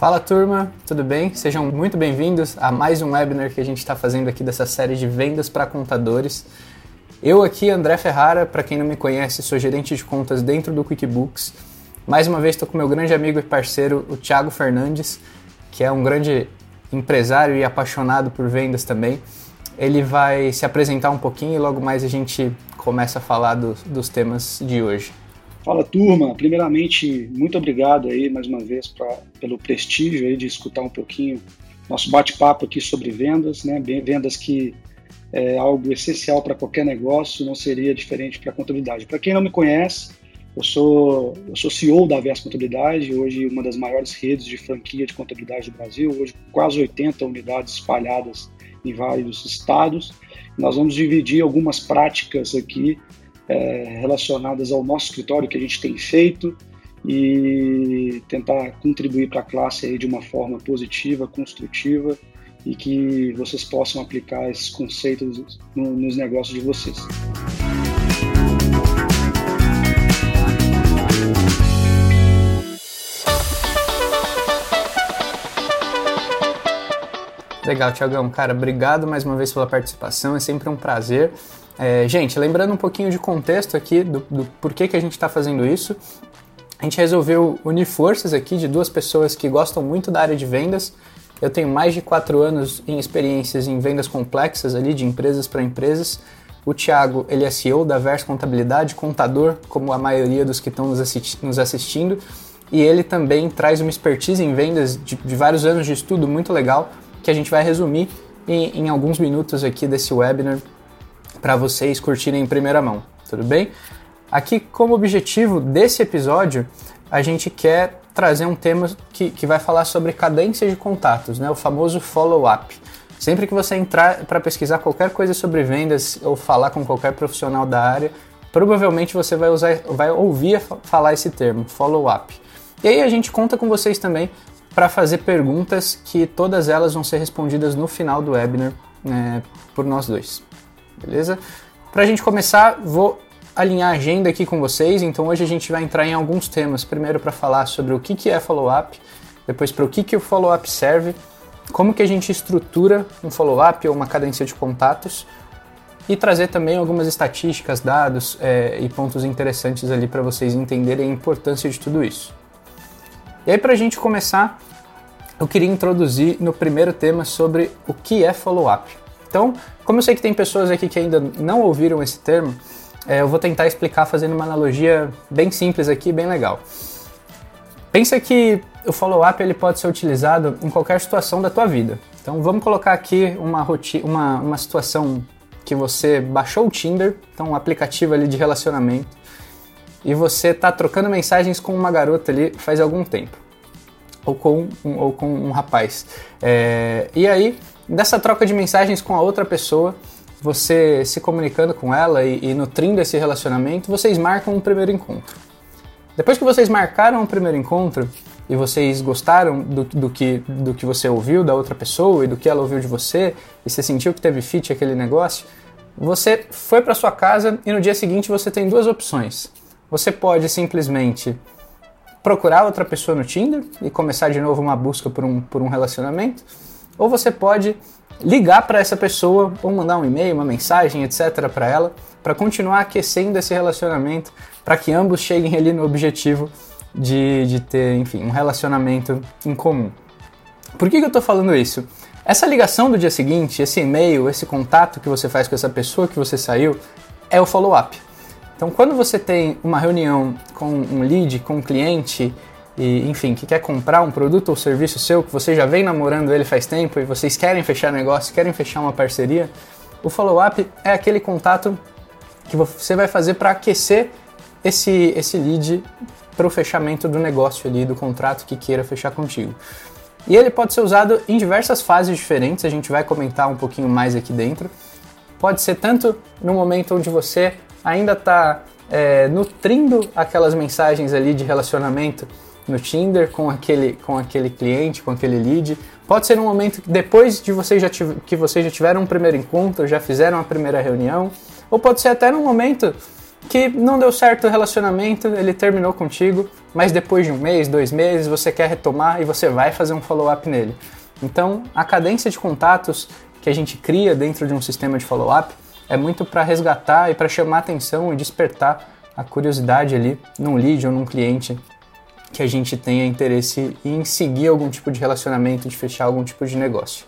Fala turma, tudo bem? Sejam muito bem-vindos a mais um webinar que a gente está fazendo aqui dessa série de vendas para contadores. Eu aqui, André Ferrara, para quem não me conhece, sou gerente de contas dentro do QuickBooks. Mais uma vez estou com meu grande amigo e parceiro, o Thiago Fernandes, que é um grande empresário e apaixonado por vendas também. Ele vai se apresentar um pouquinho e logo mais a gente começa a falar do, dos temas de hoje. Fala turma, primeiramente muito obrigado aí mais uma vez pra, pelo prestígio aí de escutar um pouquinho nosso bate-papo aqui sobre vendas, né? Vendas que é algo essencial para qualquer negócio, não seria diferente para a contabilidade. Para quem não me conhece, eu sou, eu sou CEO da Vers Contabilidade, hoje uma das maiores redes de franquia de contabilidade do Brasil, hoje quase 80 unidades espalhadas em vários estados. Nós vamos dividir algumas práticas aqui é, relacionadas ao nosso escritório que a gente tem feito e tentar contribuir para a classe aí de uma forma positiva, construtiva e que vocês possam aplicar esses conceitos no, nos negócios de vocês. Legal, Tiagão. Cara, obrigado mais uma vez pela participação, é sempre um prazer. É, gente, lembrando um pouquinho de contexto aqui do, do porquê que a gente está fazendo isso, a gente resolveu unir forças aqui de duas pessoas que gostam muito da área de vendas. Eu tenho mais de quatro anos em experiências em vendas complexas ali, de empresas para empresas. O Thiago, ele é CEO da Vers Contabilidade, contador, como a maioria dos que estão nos, assisti nos assistindo. E ele também traz uma expertise em vendas de, de, vários anos de estudo muito legal, que a gente vai resumir em, em alguns minutos aqui desse webinar para vocês curtirem em primeira mão, tudo bem? Aqui, como objetivo desse episódio, a gente quer trazer um tema que, que vai falar sobre cadência de contatos, né? o famoso follow-up. Sempre que você entrar para pesquisar qualquer coisa sobre vendas ou falar com qualquer profissional da área, provavelmente você vai, usar, vai ouvir falar esse termo, follow-up. E aí a gente conta com vocês também para fazer perguntas que todas elas vão ser respondidas no final do webinar né, por nós dois beleza? Para a gente começar, vou alinhar a agenda aqui com vocês, então hoje a gente vai entrar em alguns temas. Primeiro para falar sobre o que, que é follow-up, depois para o que, que o follow-up serve, como que a gente estrutura um follow-up ou uma cadência de contatos e trazer também algumas estatísticas, dados é, e pontos interessantes ali para vocês entenderem a importância de tudo isso. E aí para a gente começar, eu queria introduzir no primeiro tema sobre o que é follow-up. Então, como eu sei que tem pessoas aqui que ainda não ouviram esse termo, é, eu vou tentar explicar fazendo uma analogia bem simples aqui, bem legal. Pensa que o follow-up ele pode ser utilizado em qualquer situação da tua vida. Então vamos colocar aqui uma, uma, uma situação que você baixou o Tinder, então um aplicativo ali de relacionamento, e você está trocando mensagens com uma garota ali faz algum tempo, ou com um, ou com um rapaz. É, e aí dessa troca de mensagens com a outra pessoa, você se comunicando com ela e, e nutrindo esse relacionamento, vocês marcam um primeiro encontro. Depois que vocês marcaram o um primeiro encontro e vocês gostaram do, do, que, do que você ouviu da outra pessoa e do que ela ouviu de você, e você sentiu que teve fit aquele negócio, você foi para sua casa e no dia seguinte você tem duas opções. Você pode simplesmente procurar outra pessoa no Tinder e começar de novo uma busca por um, por um relacionamento, ou você pode ligar para essa pessoa ou mandar um e-mail, uma mensagem, etc. para ela, para continuar aquecendo esse relacionamento, para que ambos cheguem ali no objetivo de, de ter, enfim, um relacionamento em comum. Por que, que eu estou falando isso? Essa ligação do dia seguinte, esse e-mail, esse contato que você faz com essa pessoa que você saiu, é o follow-up. Então, quando você tem uma reunião com um lead, com um cliente, e, enfim, que quer comprar um produto ou serviço seu, que você já vem namorando ele faz tempo e vocês querem fechar negócio, querem fechar uma parceria, o follow-up é aquele contato que você vai fazer para aquecer esse, esse lead para o fechamento do negócio ali, do contrato que queira fechar contigo. E ele pode ser usado em diversas fases diferentes, a gente vai comentar um pouquinho mais aqui dentro. Pode ser tanto no momento onde você ainda está é, nutrindo aquelas mensagens ali de relacionamento no Tinder com aquele, com aquele cliente, com aquele lead. Pode ser um momento que depois de você já que vocês já tiveram um primeiro encontro, já fizeram a primeira reunião, ou pode ser até num momento que não deu certo o relacionamento, ele terminou contigo, mas depois de um mês, dois meses, você quer retomar e você vai fazer um follow-up nele. Então, a cadência de contatos que a gente cria dentro de um sistema de follow-up é muito para resgatar e para chamar atenção e despertar a curiosidade ali num lead ou num cliente que a gente tenha interesse em seguir algum tipo de relacionamento, de fechar algum tipo de negócio.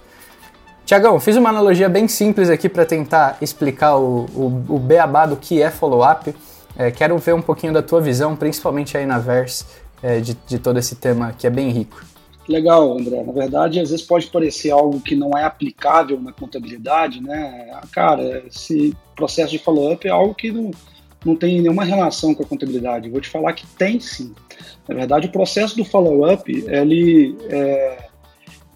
Tiagão, fiz uma analogia bem simples aqui para tentar explicar o, o, o beabá do que é follow-up. É, quero ver um pouquinho da tua visão, principalmente aí na Verse, é, de, de todo esse tema que é bem rico. Legal, André. Na verdade, às vezes pode parecer algo que não é aplicável na contabilidade, né? Cara, esse processo de follow-up é algo que não, não tem nenhuma relação com a contabilidade. vou te falar que tem sim. Na verdade, o processo do follow-up, ele é,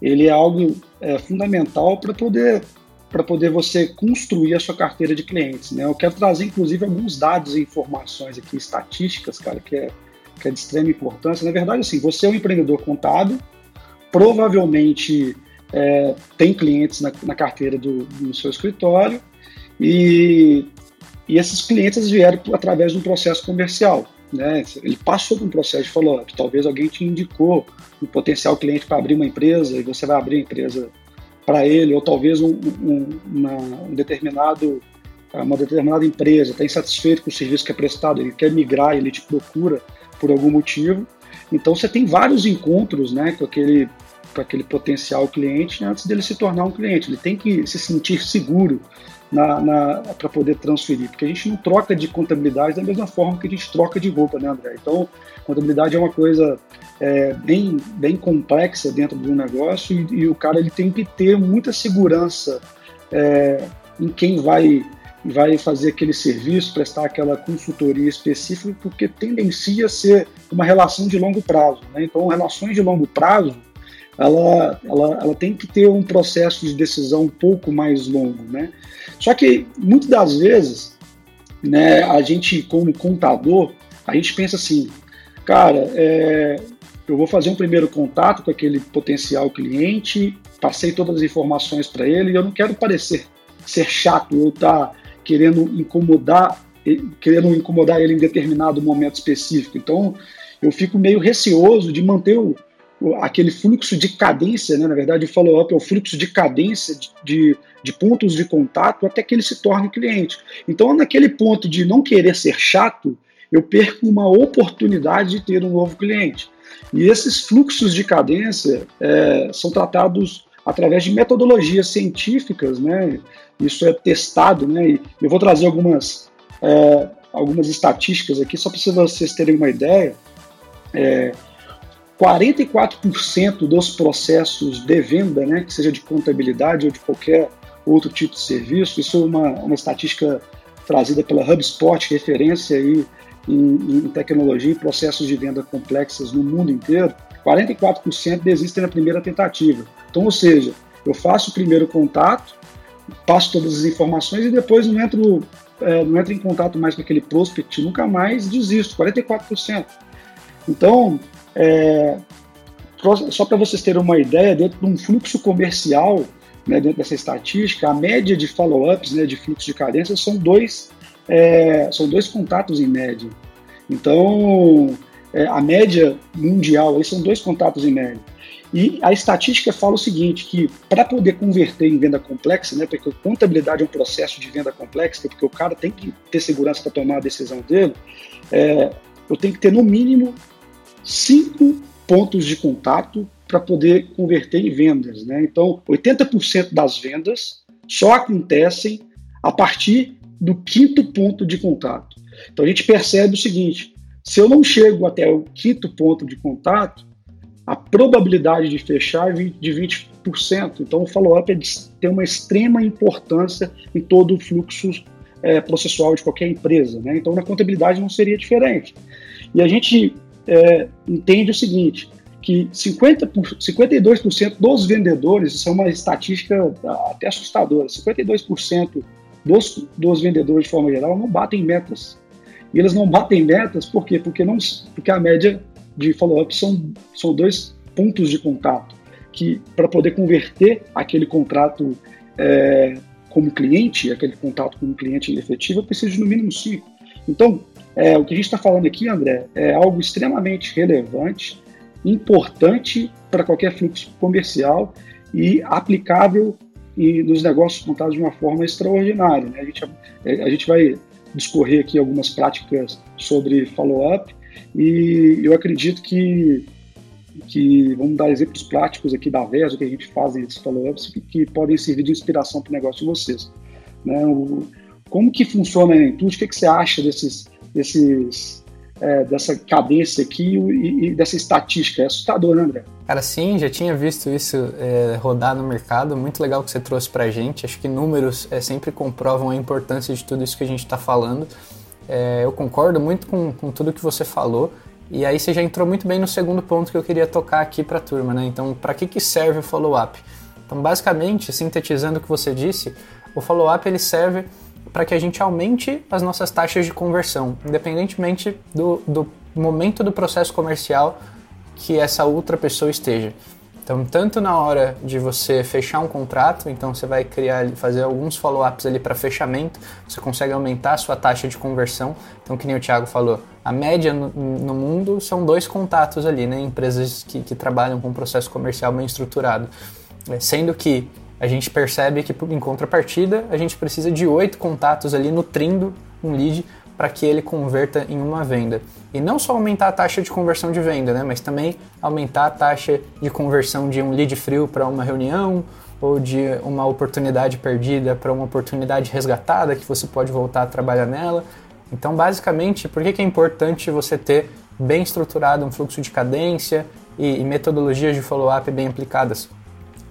ele é algo é, fundamental para poder para poder você construir a sua carteira de clientes. Né? Eu quero trazer, inclusive, alguns dados e informações aqui, estatísticas, cara, que é, que é de extrema importância. Na verdade, assim, você é um empreendedor contábil, provavelmente é, tem clientes na, na carteira do, do, seu escritório e, e esses clientes vieram através de um processo comercial. Né? Ele passou por um processo de follow-up. Talvez alguém te indicou um potencial cliente para abrir uma empresa e você vai abrir a empresa para ele, ou talvez um, um, uma, um determinado uma determinada empresa está insatisfeito com o serviço que é prestado, ele quer migrar, ele te procura por algum motivo. Então você tem vários encontros né, com, aquele, com aquele potencial cliente antes dele se tornar um cliente. Ele tem que se sentir seguro para poder transferir, porque a gente não troca de contabilidade da mesma forma que a gente troca de roupa, né, André? Então, contabilidade é uma coisa é, bem, bem complexa dentro de um negócio e, e, o cara ele tem que ter muita segurança é, em quem vai vai fazer aquele serviço, prestar aquela consultoria específica, porque tendencia a ser uma relação de longo prazo. Né? Então, relações de longo prazo, ela, ela, ela tem que ter um processo de decisão um pouco mais longo. Né? Só que muitas das vezes, né, a gente como contador, a gente pensa assim, cara, é, eu vou fazer um primeiro contato com aquele potencial cliente, passei todas as informações para ele, e eu não quero parecer ser chato ou estar tá querendo incomodar, querendo incomodar ele em determinado momento específico. Então, eu fico meio receoso de manter o, aquele fluxo de cadência, né? na verdade o follow-up é o fluxo de cadência de, de, de, pontos de contato até que ele se torne cliente. Então, naquele ponto de não querer ser chato, eu perco uma oportunidade de ter um novo cliente. E esses fluxos de cadência é, são tratados através de metodologias científicas, né? Isso é testado, né? E eu vou trazer algumas, é, algumas estatísticas aqui só para vocês terem uma ideia. É, 44% dos processos de venda, né, que seja de contabilidade ou de qualquer outro tipo de serviço, isso é uma, uma estatística trazida pela HubSpot, referência aí em, em tecnologia e processos de venda complexas no mundo inteiro, 44% desistem na primeira tentativa. Então, ou seja, eu faço o primeiro contato, passo todas as informações e depois não entro, é, não entro em contato mais com aquele prospect, nunca mais desisto, 44%. Então, é, só para vocês terem uma ideia, dentro de um fluxo comercial, né, dentro dessa estatística, a média de follow-ups, né, de fluxo de cadência, são dois, é, são dois contatos em média. Então, é, a média mundial aí são dois contatos em média. E a estatística fala o seguinte, que para poder converter em venda complexa, né, porque contabilidade é um processo de venda complexa, porque o cara tem que ter segurança para tomar a decisão dele, é, eu tenho que ter no mínimo cinco pontos de contato para poder converter em vendas. Né? Então, 80% das vendas só acontecem a partir do quinto ponto de contato. Então, a gente percebe o seguinte: se eu não chego até o quinto ponto de contato, a probabilidade de fechar é de 20%. Então, o follow-up é tem uma extrema importância em todo o fluxo é, processual de qualquer empresa. Né? Então, na contabilidade não seria diferente. E a gente é, entende o seguinte, que 50 52% dos vendedores, isso é uma estatística até assustadora, 52% dos, dos vendedores, de forma geral, não batem metas. E eles não batem metas por quê? Porque, não, porque a média de follow-up são, são dois pontos de contato, que para poder converter aquele contrato é, como cliente, aquele contato como cliente efetivo, eu preciso de no mínimo cinco. Então, é, o que a gente está falando aqui, André, é algo extremamente relevante, importante para qualquer fluxo comercial e aplicável e nos negócios montados de uma forma extraordinária. Né? A, gente, é, a gente vai discorrer aqui algumas práticas sobre follow-up e eu acredito que, que vamos dar exemplos práticos aqui da VES, o que a gente faz nesses follow-ups, que, que, podem servir de inspiração para o negócio de vocês. Né? O, como que funciona a Intuit? O que, que você acha desses, desses é, dessa cadência aqui e, e, dessa estatística. É assustador, né, André? Cara, sim, já tinha visto isso é, rodar no mercado. Muito legal que você trouxe pra gente. Acho que números é, sempre comprovam a importância de tudo isso que a gente está falando. É, eu concordo muito com, com tudo que você falou. E aí você já entrou muito bem no segundo ponto que eu queria tocar aqui para a turma, né? Então, para que, que serve o follow-up? Então, basicamente, sintetizando o que você disse, o follow-up ele serve para que a gente aumente as nossas taxas de conversão, independentemente do, do momento do processo comercial que essa outra pessoa esteja. Então, tanto na hora de você fechar um contrato, então você vai criar, fazer alguns follow-ups ali para fechamento, você consegue aumentar a sua taxa de conversão. Então, que nem o Thiago falou, a média no, no mundo são dois contatos ali, né? Empresas que, que trabalham com processo comercial bem estruturado. É, sendo que a gente percebe que em contrapartida a gente precisa de oito contatos ali nutrindo um lead para que ele converta em uma venda. E não só aumentar a taxa de conversão de venda, né, mas também aumentar a taxa de conversão de um lead frio para uma reunião ou de uma oportunidade perdida para uma oportunidade resgatada que você pode voltar a trabalhar nela. Então, basicamente, por que, que é importante você ter bem estruturado um fluxo de cadência e, e metodologias de follow-up bem aplicadas?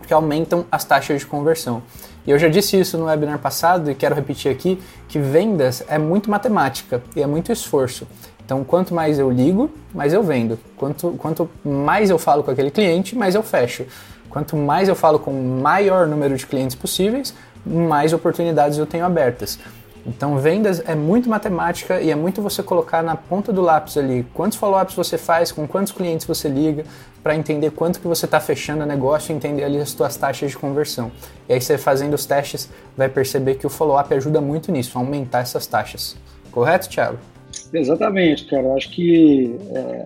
Que aumentam as taxas de conversão. E eu já disse isso no webinar passado e quero repetir aqui que vendas é muito matemática e é muito esforço. Então, quanto mais eu ligo, mais eu vendo. Quanto, quanto mais eu falo com aquele cliente, mais eu fecho. Quanto mais eu falo com o maior número de clientes possíveis, mais oportunidades eu tenho abertas. Então, vendas é muito matemática e é muito você colocar na ponta do lápis ali quantos follow-ups você faz, com quantos clientes você liga, para entender quanto que você está fechando o negócio e entender ali as suas taxas de conversão. E aí você fazendo os testes vai perceber que o follow-up ajuda muito nisso, a aumentar essas taxas. Correto, Thiago? Exatamente, cara. Eu acho que é,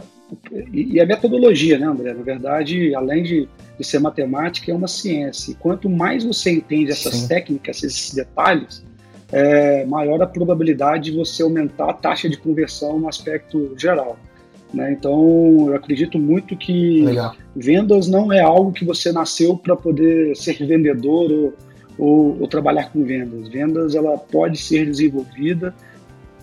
e, e a metodologia, né, André? Na verdade, além de, de, ser matemática, é uma ciência. E quanto mais você entende essas Sim. técnicas, esses detalhes, é, maior a probabilidade de você aumentar a taxa de conversão no aspecto geral. Né? Então, eu acredito muito que Legal. vendas não é algo que você nasceu para poder ser vendedor ou, ou, ou, trabalhar com vendas. Vendas ela pode ser desenvolvida.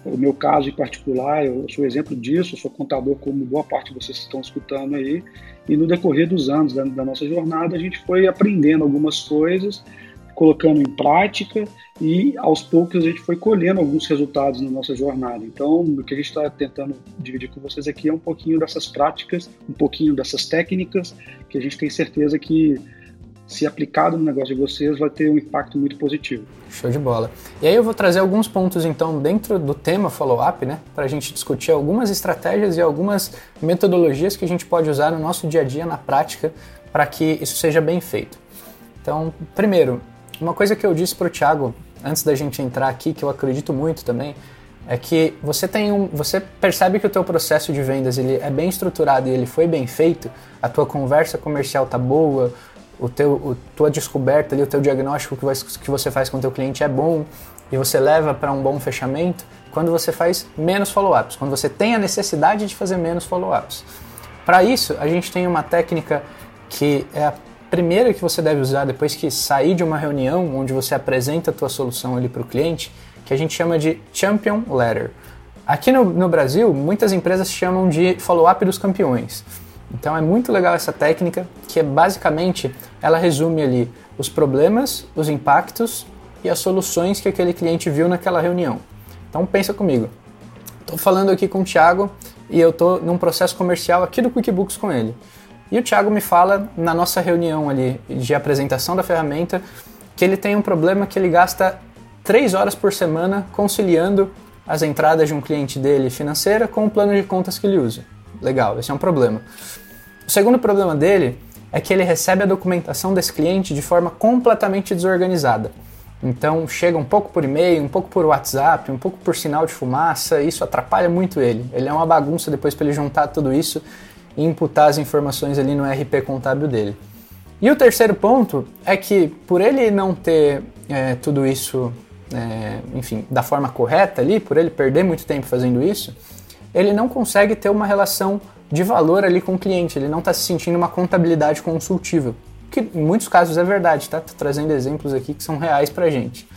O meu caso em particular, eu sou exemplo disso, eu sou contador como boa parte de vocês estão escutando aí, e no decorrer dos anos da, da nossa jornada a gente foi aprendendo algumas coisas colocando em prática e aos poucos a gente foi colhendo alguns resultados na nossa jornada. Então, o que a gente está tentando dividir com vocês aqui é um pouquinho dessas práticas, um pouquinho dessas técnicas que a gente tem certeza que se aplicado no negócio de vocês, vai ter um impacto muito positivo. Show de bola. E aí eu vou trazer alguns pontos, então, dentro do tema follow-up, né, para a gente discutir algumas estratégias e algumas metodologias que a gente pode usar no nosso dia a dia, na prática, para que isso seja bem feito. Então, primeiro, uma coisa que eu disse para o Thiago antes da gente entrar aqui, que eu acredito muito também, é que você tem um, você percebe que o teu processo de vendas ele é bem estruturado e ele foi bem feito, a tua conversa comercial tá boa, o teu, o, tua descoberta ali, o teu diagnóstico que, vai, que você faz com o teu cliente é bom e você leva para um bom fechamento quando você faz menos follow-ups, quando você tem a necessidade de fazer menos follow-ups. Para isso, a gente tem uma técnica que é a primeira que você deve usar depois que sair de uma reunião onde você apresenta a tua solução ali para o cliente, que a gente chama de Champion Letter. Aqui no, no Brasil, muitas empresas chamam de follow-up dos campeões. Então é muito legal essa técnica, que é basicamente ela resume ali os problemas, os impactos e as soluções que aquele cliente viu naquela reunião. Então pensa comigo. Estou falando aqui com o Thiago e eu estou num processo comercial aqui do QuickBooks com ele. E o Thiago me fala na nossa reunião ali de apresentação da ferramenta que ele tem um problema que ele gasta três horas por semana conciliando as entradas de um cliente dele financeira com o plano de contas que ele usa. Legal, esse é um problema. O segundo problema dele é que ele recebe a documentação desse cliente de forma completamente desorganizada. Então chega um pouco por e-mail, um pouco por WhatsApp, um pouco por sinal de fumaça, isso atrapalha muito ele. Ele é uma bagunça depois para ele juntar tudo isso e imputar as informações ali no RP contábil dele. E o terceiro ponto é que por ele não ter é, tudo isso, é, enfim, da forma correta ali, por ele perder muito tempo fazendo isso, ele não consegue ter uma relação de valor ali com o cliente, ele não está se sentindo uma contabilidade consultiva que em muitos casos é verdade, tá? Tô trazendo exemplos aqui que são reais pra gente.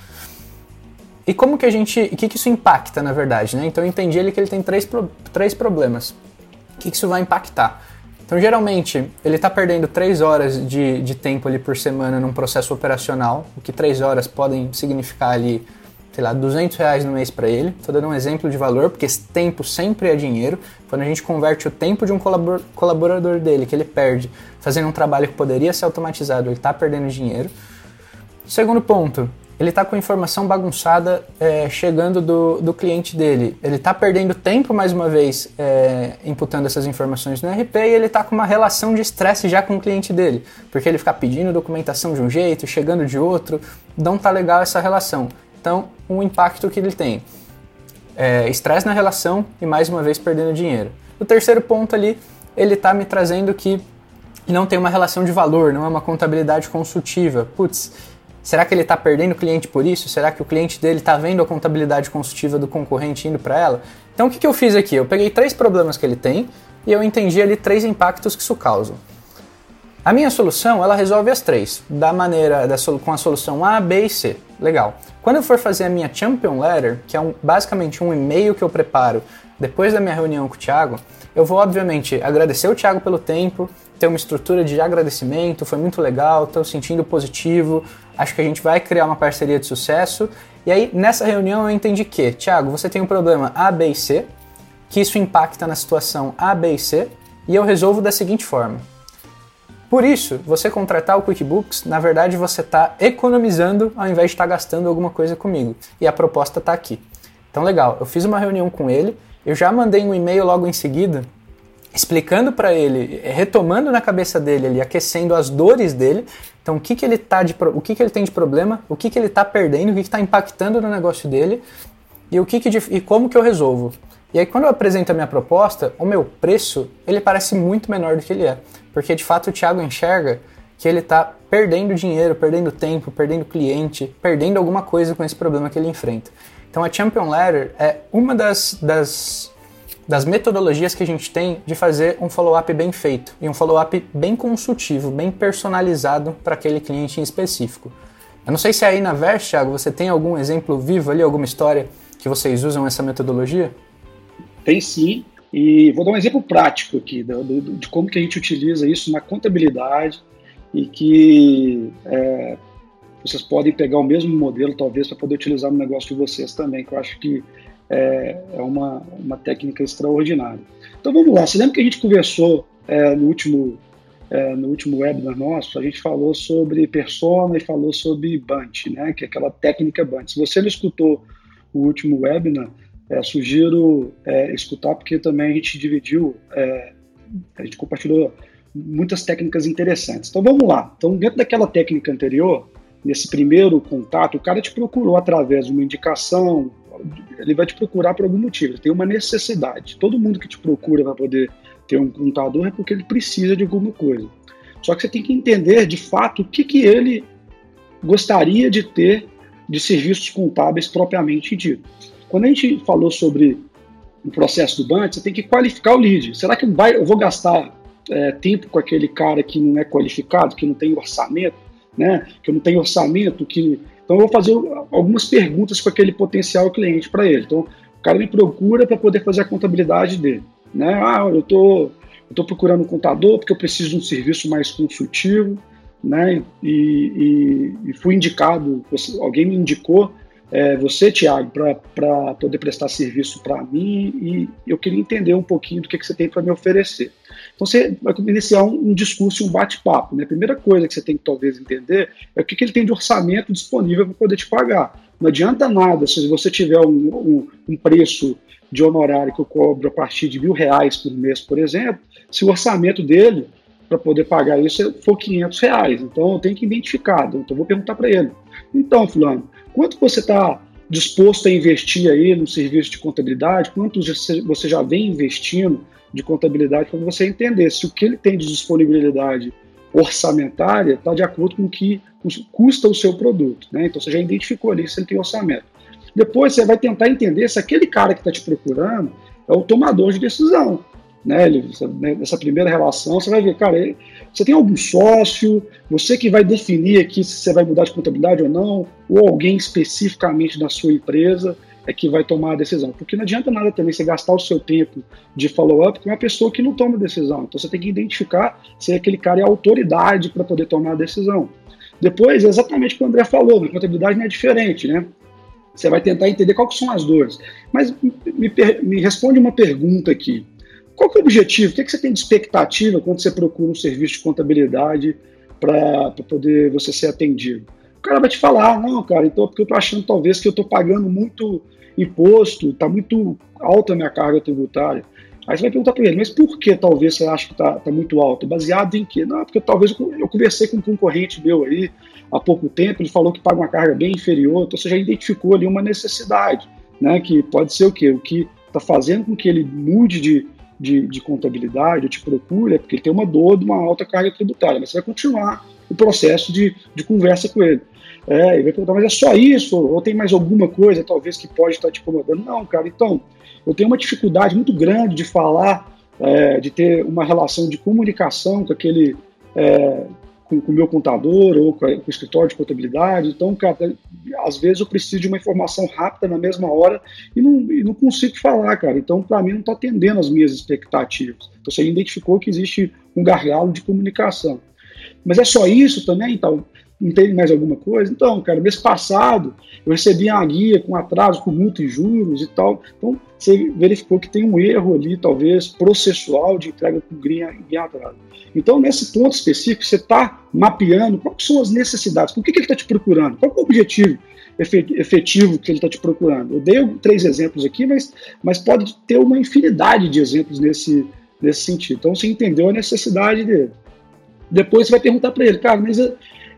E como que a gente. O que, que isso impacta, na verdade, né? Então eu entendi ele que ele tem três, três problemas. Que, que isso vai impactar? Então, geralmente, ele está perdendo três horas de, de tempo ali por semana num processo operacional, o que três horas podem significar ali sei lá, 200 reais no mês para ele. Estou dando um exemplo de valor, porque esse tempo sempre é dinheiro. Quando a gente converte o tempo de um colaborador dele, que ele perde, fazendo um trabalho que poderia ser automatizado, ele está perdendo dinheiro. Segundo ponto, ele está com informação bagunçada é, chegando do, do cliente dele. Ele está perdendo tempo, mais uma vez, é, imputando essas informações no RP e ele está com uma relação de estresse já com o cliente dele. Porque ele fica pedindo documentação de um jeito, chegando de outro. Não tá legal essa relação. Então, um impacto que ele tem. É, estresse na relação e mais uma vez perdendo dinheiro. O terceiro ponto ali, ele está me trazendo que não tem uma relação de valor, não é uma contabilidade consultiva. Putz, será que ele está perdendo cliente por isso? Será que o cliente dele está vendo a contabilidade consultiva do concorrente indo para ela? Então o que, que eu fiz aqui? Eu peguei três problemas que ele tem e eu entendi ali três impactos que isso causa. A minha solução, ela resolve as três, da maneira da, com a solução A, B e C. Legal. Quando eu for fazer a minha Champion Letter, que é um, basicamente um e-mail que eu preparo depois da minha reunião com o Thiago, eu vou obviamente agradecer o Thiago pelo tempo, ter uma estrutura de agradecimento, foi muito legal, estou sentindo positivo, acho que a gente vai criar uma parceria de sucesso. E aí, nessa reunião, eu entendi que, Thiago, você tem um problema A, B e C, que isso impacta na situação A, B e C, e eu resolvo da seguinte forma. Por isso, você contratar o QuickBooks, na verdade você está economizando ao invés de estar tá gastando alguma coisa comigo. E a proposta está aqui. Então, legal, eu fiz uma reunião com ele, eu já mandei um e-mail logo em seguida explicando para ele, retomando na cabeça dele aquecendo as dores dele. Então, o que, que ele tá de o que, que ele tem de problema, o que, que ele está perdendo, o que está impactando no negócio dele e o que, que e como que eu resolvo. E aí, quando eu apresento a minha proposta, o meu preço ele parece muito menor do que ele é porque de fato o Thiago enxerga que ele está perdendo dinheiro, perdendo tempo, perdendo cliente, perdendo alguma coisa com esse problema que ele enfrenta. Então a Champion Letter é uma das, das, das metodologias que a gente tem de fazer um follow-up bem feito e um follow-up bem consultivo, bem personalizado para aquele cliente em específico. Eu não sei se aí na Verse, Thiago, você tem algum exemplo vivo ali, alguma história que vocês usam essa metodologia? Tem sim. E vou dar um exemplo prático aqui do, do, de como que a gente utiliza isso na contabilidade e que é, vocês podem pegar o mesmo modelo, talvez, para poder utilizar no negócio de vocês também, que eu acho que é, é uma, uma técnica extraordinária. Então vamos lá, você lembra que a gente conversou é, no último é, no último webinar nosso, a gente falou sobre persona e falou sobre Bunch, né, que é aquela técnica Bunch. Se você não escutou o último webinar, é, sugiro é, escutar, porque também a gente dividiu, é, a gente compartilhou muitas técnicas interessantes. Então vamos lá. Então, dentro daquela técnica anterior, nesse primeiro contato, o cara te procurou através de uma indicação, ele vai te procurar por algum motivo, tem uma necessidade. Todo mundo que te procura para poder ter um contador é porque ele precisa de alguma coisa. Só que você tem que entender de fato o que, que ele gostaria de ter de serviços contábeis propriamente dito. Quando a gente falou sobre o processo do banco, você tem que qualificar o lead. Será que eu vou gastar é, tempo com aquele cara que não é qualificado, que não tem orçamento, né? Que não tem orçamento, que então eu vou fazer algumas perguntas com aquele potencial cliente para ele. Então o cara me procura para poder fazer a contabilidade dele, né? Ah, eu tô eu tô procurando um contador porque eu preciso de um serviço mais consultivo, né? E, e, e fui indicado, alguém me indicou é, você, Tiago, para poder prestar serviço para mim e eu queria entender um pouquinho do que, que você tem para me oferecer. Então você vai iniciar um, um discurso, um bate-papo. Né? A primeira coisa que você tem que talvez entender é o que, que ele tem de orçamento disponível para poder te pagar. Não adianta nada se você tiver um, um, um preço de honorário que eu cobro a partir de mil reais por mês, por exemplo, se o orçamento dele para poder pagar isso for 500 reais. Então eu tenho que identificar. Então eu vou perguntar para ele. Então, fulano, quanto você está disposto a investir aí no serviço de contabilidade? Quanto você já vem investindo de contabilidade para você entender se o que ele tem de disponibilidade orçamentária está de acordo com o que custa o seu produto. Né? Então você já identificou ali se ele tem orçamento. Depois você vai tentar entender se aquele cara que está te procurando é o tomador de decisão. Né? né? Nessa primeira relação, você vai ver, cara, você tem algum sócio, você que vai definir aqui se você vai mudar de contabilidade ou não, ou alguém especificamente da sua empresa é que vai tomar a decisão. Porque não adianta nada também você gastar o seu tempo de follow-up com uma pessoa que não toma decisão. Então você tem que identificar se aquele cara é autoridade para poder tomar a decisão. Depois, exatamente o que o André falou, na contabilidade não é diferente, né? Você vai tentar entender quais são as dores. Mas me, me responde uma pergunta aqui. Qual é o objetivo? O que, é que você tem de expectativa quando você procura um serviço de contabilidade para poder você ser atendido? O cara vai te falar, não, cara, então porque eu estou achando talvez que eu estou pagando muito imposto, está muito alta a minha carga tributária. Aí você vai perguntar para ele, mas por que talvez você acha que está tá muito alto? Baseado em quê? Não, porque talvez eu, eu conversei com um concorrente meu aí há pouco tempo, ele falou que paga uma carga bem inferior, então você já identificou ali uma necessidade, né? Que pode ser o quê? O que está fazendo com que ele mude de, de, de contabilidade, ou te procure, é porque ele tem uma dor de uma alta carga tributária, mas você vai continuar o processo de, de conversa com ele. É, ele vai perguntar, mas é só isso? Ou tem mais alguma coisa, talvez, que pode estar te incomodando? Não, cara, então, eu tenho uma dificuldade muito grande de falar, é, de ter uma relação de comunicação com aquele, é, com, o meu contador ou com, com, o escritório de contabilidade. Então, cara, às vezes eu preciso de uma informação rápida na mesma hora e não, e não consigo falar, cara. Então, para mim, não está atendendo as minhas expectativas. Então, você identificou que existe um gargalo de comunicação. Mas é só isso também? Então, não tem mais alguma coisa? Então, cara, mês passado eu recebi uma guia com atraso, com multa e juros e tal. Então, você verificou que tem um erro ali, talvez, processual de entrega com guia em atraso. Então, nesse ponto específico, você está mapeando quais são as necessidades, por que, que ele está te procurando, qual é o objetivo efetivo que ele está te procurando. Eu dei três exemplos aqui, mas, mas pode ter uma infinidade de exemplos nesse, nesse sentido. Então, você entendeu a necessidade dele. Depois você vai perguntar para ele, cara, mas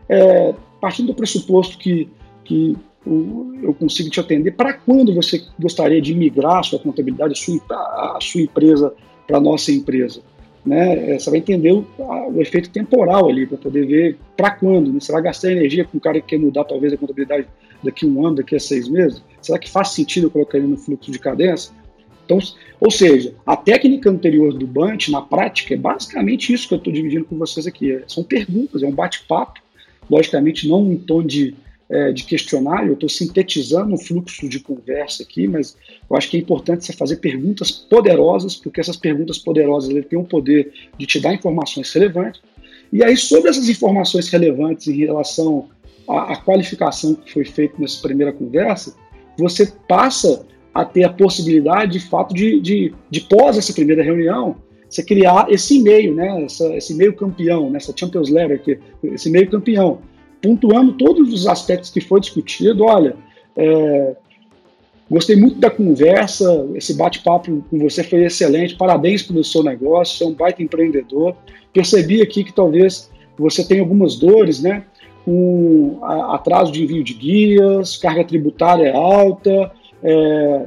é, partindo do pressuposto que, que eu consigo te atender, para quando você gostaria de migrar a sua contabilidade, a sua, a sua empresa para a nossa empresa? Né? É, você vai entender o, o efeito temporal ali, para poder ver para quando. Né? Você vai gastar energia com um cara que quer mudar talvez a contabilidade daqui a um ano, daqui a seis meses? Será que faz sentido eu colocar ele no fluxo de cadência? Então, ou seja, a técnica anterior do Bunch, na prática, é basicamente isso que eu estou dividindo com vocês aqui. É, são perguntas, é um bate-papo logicamente não em tom de, é, de questionário, eu estou sintetizando um fluxo de conversa aqui, mas eu acho que é importante você fazer perguntas poderosas, porque essas perguntas poderosas ele têm o poder de te dar informações relevantes. E aí, sobre essas informações relevantes em relação à, à qualificação que foi feita nessa primeira conversa, você passa a ter a possibilidade, de fato, de, de, de pós essa primeira reunião, você criar esse meio, né, essa, esse meio campeão, nessa né, Champions League aqui, esse meio campeão, pontuando todos os aspectos que foi discutido. Olha, é, gostei muito da conversa, esse bate-papo com você foi excelente, parabéns pelo seu negócio, você é um baita empreendedor. Percebi aqui que talvez você tenha algumas dores, né, com atraso de envio de guias, carga tributária alta, é,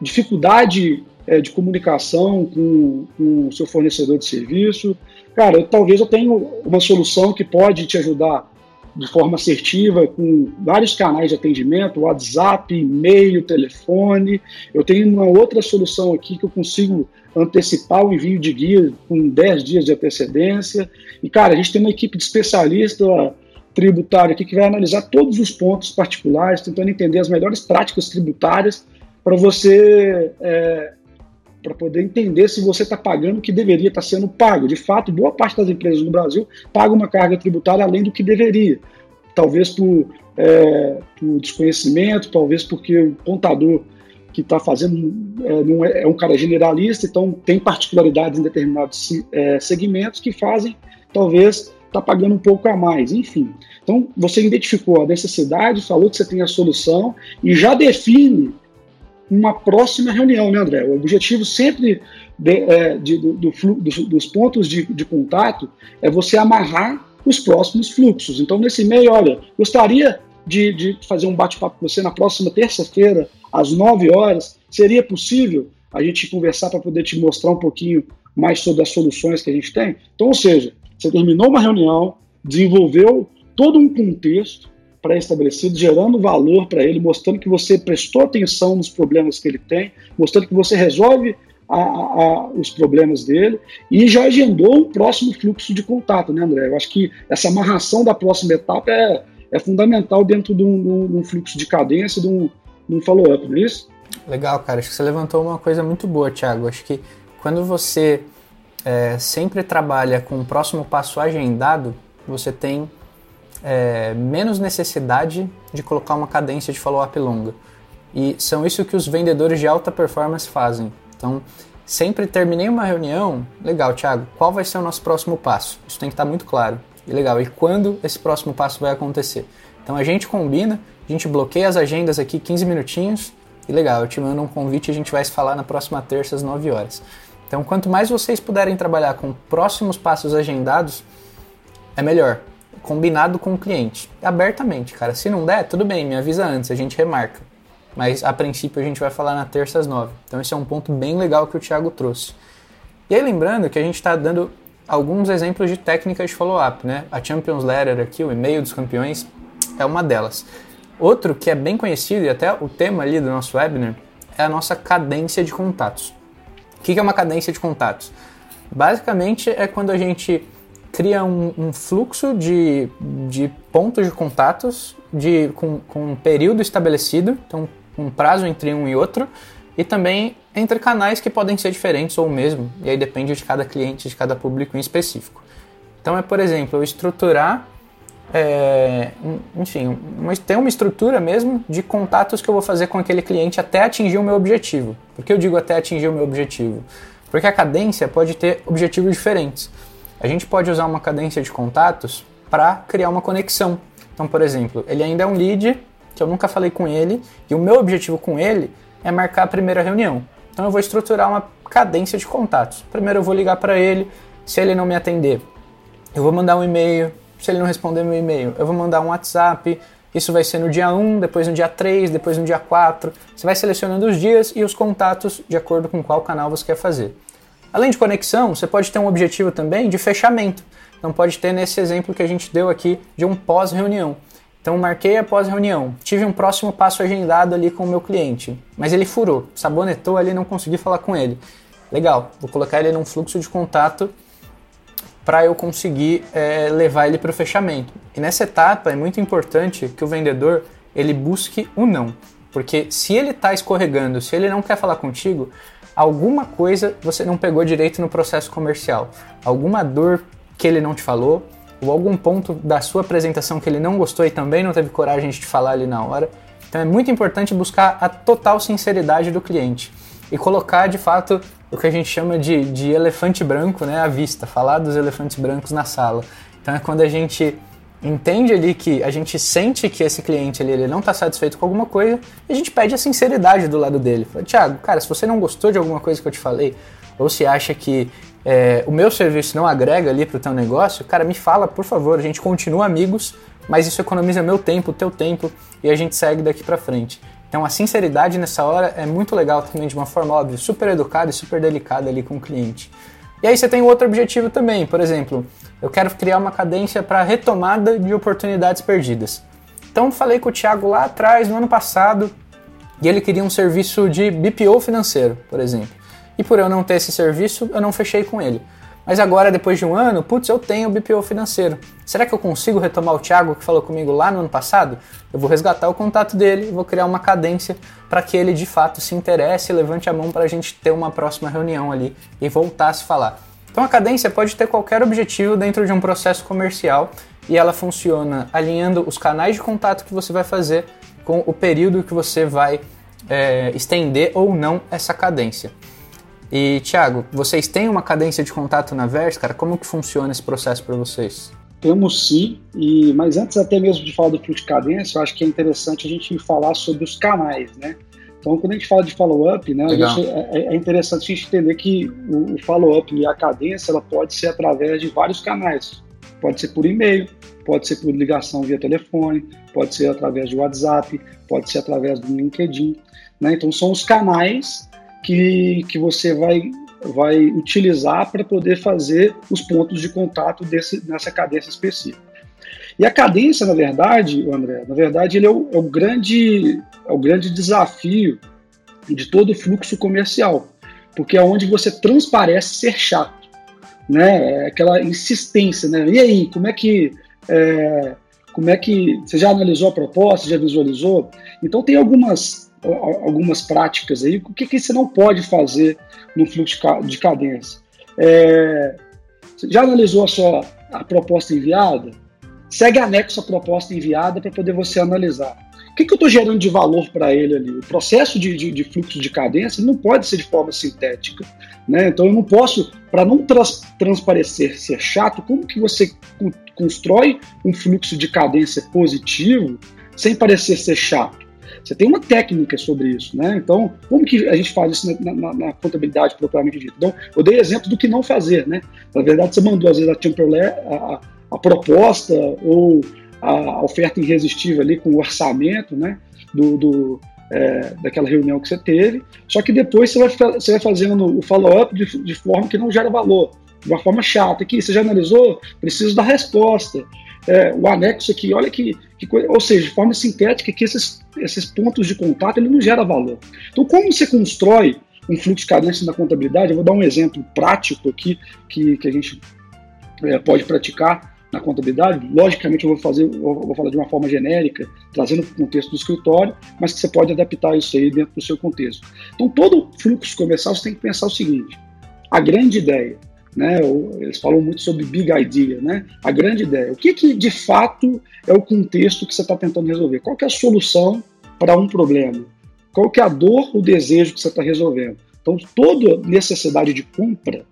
dificuldade é, de comunicação com, com o seu fornecedor de serviço. Cara, eu, talvez eu tenha uma solução que pode te ajudar de forma assertiva, com vários canais de atendimento, WhatsApp, e-mail, telefone. Eu tenho uma outra solução aqui que eu consigo antecipar o envio de guia com 10 dias de antecedência. E, cara, a gente tem uma equipe de especialista tributária aqui que vai analisar todos os pontos particulares, tentando entender as melhores práticas tributárias para você é, para poder entender se você está pagando o que deveria estar tá sendo pago. De fato, boa parte das empresas no Brasil paga uma carga tributária além do que deveria. Talvez por, é, por desconhecimento, talvez porque o contador que está fazendo é, é, é, um cara generalista, então tem particularidades em determinados é, segmentos que fazem, talvez, tá pagando um pouco a mais, enfim. Então, você identificou a necessidade, falou que você tem a solução e já define uma próxima reunião, né, André? O objetivo sempre de, é, de, do, do, dos, dos, pontos de, de contato é você amarrar os próximos fluxos. Então, nesse meio, olha, gostaria de, de fazer um bate-papo com você na próxima terça-feira, às 9 horas. Seria possível a gente conversar para poder te mostrar um pouquinho mais sobre as soluções que a gente tem? Então, ou seja, você terminou uma reunião, desenvolveu todo um contexto pré-estabelecido, gerando valor para ele, mostrando que você prestou atenção nos problemas que ele tem, mostrando que você resolve a, a, os problemas dele e já agendou um próximo fluxo de contato, né, André? Eu acho que essa amarração da próxima etapa é, é fundamental dentro de um, de um fluxo de cadência, de um, um follow-up, não é isso? Legal, cara. Acho que você levantou uma coisa muito boa, Thiago. Acho que quando você é, sempre trabalha com o próximo passo agendado, você tem é, menos necessidade de colocar uma cadência de follow-up longa. E são isso que os vendedores de alta performance fazem. Então, sempre terminei uma reunião, legal, Thiago, qual vai ser o nosso próximo passo? Isso tem que estar muito claro. E legal, e quando esse próximo passo vai acontecer? Então a gente combina, a gente bloqueia as agendas aqui 15 minutinhos, e legal, eu te mando um convite e a gente vai se falar na próxima terça às 9 horas. Então, quanto mais vocês puderem trabalhar com próximos passos agendados, é melhor combinado com o cliente, abertamente, cara. Se não der, tudo bem, me avisa antes, a gente remarca. Mas a princípio a gente vai falar na terça às nove. Então esse é um ponto bem legal que o Thiago trouxe. E aí lembrando que a gente está dando alguns exemplos de técnicas de follow-up, né? A Champions Letter aqui, o e-mail dos campeões, é uma delas. Outro que é bem conhecido e até o tema ali do nosso webinar é a nossa cadência de contatos. O que é uma cadência de contatos? Basicamente é quando a gente cria um, um fluxo de, de pontos de contatos de, com, com um período estabelecido, então um prazo entre um e outro, e também entre canais que podem ser diferentes ou o mesmo, e aí depende de cada cliente, de cada público em específico. Então é, por exemplo, eu estruturar, é, enfim, uma, ter uma estrutura mesmo de contatos que eu vou fazer com aquele cliente até atingir o meu objetivo. Por que eu digo até atingir o meu objetivo? Porque a cadência pode ter objetivos diferentes a gente pode usar uma cadência de contatos para criar uma conexão. Então, por exemplo, ele ainda é um lead que eu nunca falei com ele e o meu objetivo com ele é marcar a primeira reunião. Então, eu vou estruturar uma cadência de contatos. Primeiro, eu vou ligar para ele. Se ele não me atender, eu vou mandar um e-mail. Se ele não responder meu e-mail, eu vou mandar um WhatsApp. Isso vai ser no dia 1, depois no dia 3, depois no dia 4. Você vai selecionando os dias e os contatos de acordo com qual canal você quer fazer. Além de conexão, você pode ter um objetivo também de fechamento. Então pode ter nesse exemplo que a gente deu aqui de um pós-reunião. Então marquei a pós-reunião, tive um próximo passo agendado ali com o meu cliente, mas ele furou, sabonetou ali, não consegui falar com ele. Legal, vou colocar ele num fluxo de contato para eu conseguir é, levar ele para o fechamento. E nessa etapa é muito importante que o vendedor ele busque o não, porque se ele está escorregando, se ele não quer falar contigo, alguma coisa você não pegou direito no processo comercial, alguma dor que ele não te falou, ou algum ponto da sua apresentação que ele não gostou e também não teve coragem de te falar ali na hora. Então é muito importante buscar a total sinceridade do cliente e colocar de fato o que a gente chama de, de elefante branco né, à vista, falar dos elefantes brancos na sala. Então é quando a gente entende ali que a gente sente que esse cliente ali ele não está satisfeito com alguma coisa e a gente pede a sinceridade do lado dele. Fala, Tiago, cara, se você não gostou de alguma coisa que eu te falei, ou se acha que é, o meu serviço não agrega ali para o teu negócio, cara, me fala, por favor, a gente continua amigos, mas isso economiza meu tempo, teu tempo e a gente segue daqui para frente. Então a sinceridade nessa hora é muito legal também, de uma forma óbvia, super educada e super delicada ali com o cliente. E aí você tem outro objetivo também, por exemplo, eu quero criar uma cadência para retomada de oportunidades perdidas. Então falei com o Thiago lá atrás, no ano passado, e ele queria um serviço de BPO financeiro, por exemplo. E por eu não ter esse serviço, eu não fechei com ele. Mas agora, depois de um ano, putz, eu tenho BPO financeiro. Será que eu consigo retomar o Thiago que falou comigo lá no ano passado? Eu vou resgatar o contato dele vou criar uma cadência para que ele de fato se interesse e levante a mão para a gente ter uma próxima reunião ali e voltar a se falar. Então a cadência pode ter qualquer objetivo dentro de um processo comercial e ela funciona alinhando os canais de contato que você vai fazer com o período que você vai é, estender ou não essa cadência. E, Thiago, vocês têm uma cadência de contato na Versa, cara? Como que funciona esse processo para vocês? Temos sim, e, mas antes até mesmo de falar do fluxo de cadência, eu acho que é interessante a gente falar sobre os canais, né? Então, quando a gente fala de follow-up, né, gente, é, é, interessante a gente entender que o, o follow-up e a cadência ela pode ser através de vários canais. Pode ser por e-mail, pode ser por ligação via telefone, pode ser através de WhatsApp, pode ser através do LinkedIn. Né? Então, são os canais que, que você vai, vai utilizar para poder fazer os pontos de contato desse, nessa cadência específica. E a cadência, na verdade, André, na verdade, ele é o, é o, grande, é o grande desafio de todo o fluxo comercial, porque é onde você transparece ser chato, né? É aquela insistência, né? E aí, como é que é, como é que você já analisou a proposta, já visualizou? Então tem algumas algumas práticas aí. O que, que você não pode fazer no fluxo de cadência? É, já analisou a sua a proposta enviada? segue anexo a proposta enviada para poder você analisar. O que, que eu estou gerando de valor para ele ali? O processo de, de, de, fluxo de cadência não pode ser de forma sintética. Né? Então eu não posso, para não trans, transparecer ser chato, como que você constrói um fluxo de cadência positivo sem parecer ser chato? Você tem uma técnica sobre isso, né? Então, como que a gente faz isso na, na, na contabilidade propriamente dita? Então, eu dei exemplo do que não fazer, né? Na verdade, você mandou às vezes a Timberlake, a, a proposta ou a oferta irresistível ali com o orçamento né, do, do é, daquela reunião que você teve, só que depois você vai, você vai fazendo o follow-up de, de forma que não gera valor, de uma forma chata. Aqui, você já analisou? Preciso da resposta. É, o anexo aqui, olha que, que coisa, ou seja, de forma sintética, que esses, esses pontos de contato ele não gera valor. Então, como você constrói um fluxo de cadência na contabilidade? Eu vou dar um exemplo prático aqui que, que a gente é, pode praticar na contabilidade, logicamente eu vou fazer, eu vou falar de uma forma genérica, trazendo para o contexto do escritório, mas que você pode adaptar isso aí dentro do seu contexto. Então, todo fluxo comercial você tem que pensar o seguinte: a grande ideia, né? Eles falam muito sobre big idea, né? A grande ideia. O que, que de fato é o contexto que você está tentando resolver? Qual é a solução para um problema? Qual é a dor, o desejo que você está resolvendo? Então, toda necessidade de compra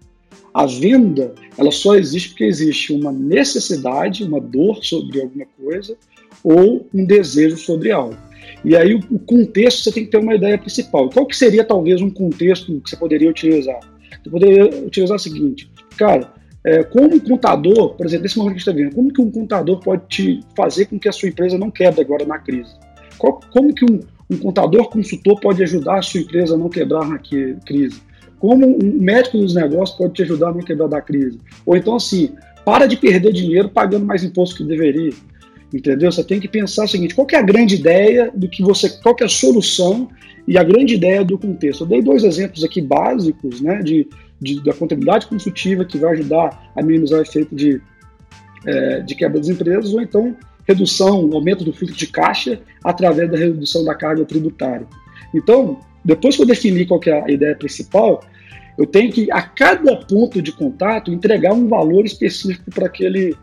a venda, ela só existe porque existe uma necessidade, uma dor sobre alguma coisa ou um desejo sobre algo. E aí o, contexto você tem que ter uma ideia principal. Qual que seria talvez um contexto que você poderia utilizar? Você poderia utilizar o seguinte, cara, é, como um contador, por exemplo, nesse momento que a gente está vendo, como que um contador pode te fazer com que a sua empresa não quebre agora na crise? Qual, como que um, um contador consultor pode ajudar a sua empresa a não quebrar na crise? Como um médico dos negócios pode te ajudar a não quebrar da crise? Ou então, assim, para de perder dinheiro pagando mais imposto que deveria. Entendeu? Você tem que pensar o seguinte: qual é a grande ideia do que você. Qual é a solução e a grande ideia do contexto? Eu dei dois exemplos aqui básicos né, de, de da contabilidade consultiva que vai ajudar a minimizar o efeito de, é, de quebra das empresas, ou então redução, aumento do fluxo de caixa através da redução da carga tributária. Então, depois que eu definir qual é a ideia principal, eu tenho que, a cada ponto de contato, entregar um valor específico para aquele,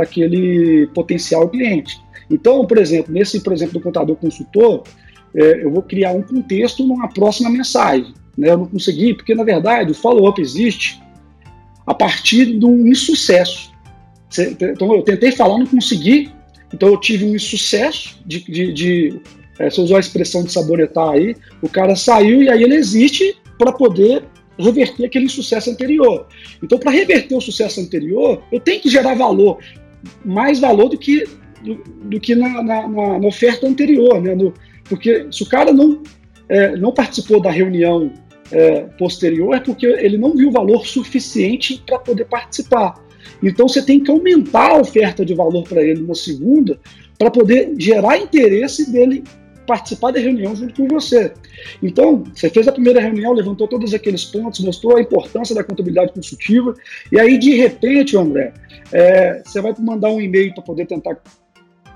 aquele potencial cliente. Então, por exemplo, nesse, por exemplo, do contador consultor, é, eu vou criar um contexto numa próxima mensagem. Né? Eu não consegui, porque na verdade o follow-up existe a partir de um insucesso. Então, eu tentei falar, não consegui, então eu tive um insucesso de, de, de é, você usou a expressão de sabonetar aí, o cara saiu e aí ele existe para poder reverter aquele sucesso anterior. Então, para reverter o sucesso anterior, eu tenho que gerar valor, mais valor do que, do, do que na, na, na, oferta anterior, né? No, porque se o cara não, é, não participou da reunião é, posterior, é porque ele não viu valor suficiente para poder participar. Então, você tem que aumentar a oferta de valor para ele na segunda, para poder gerar interesse dele participar da reunião junto com você. Então, você fez a primeira reunião, levantou todos aqueles pontos, mostrou a importância da contabilidade consultiva, e aí, de repente, André, é, você vai mandar um e-mail para poder tentar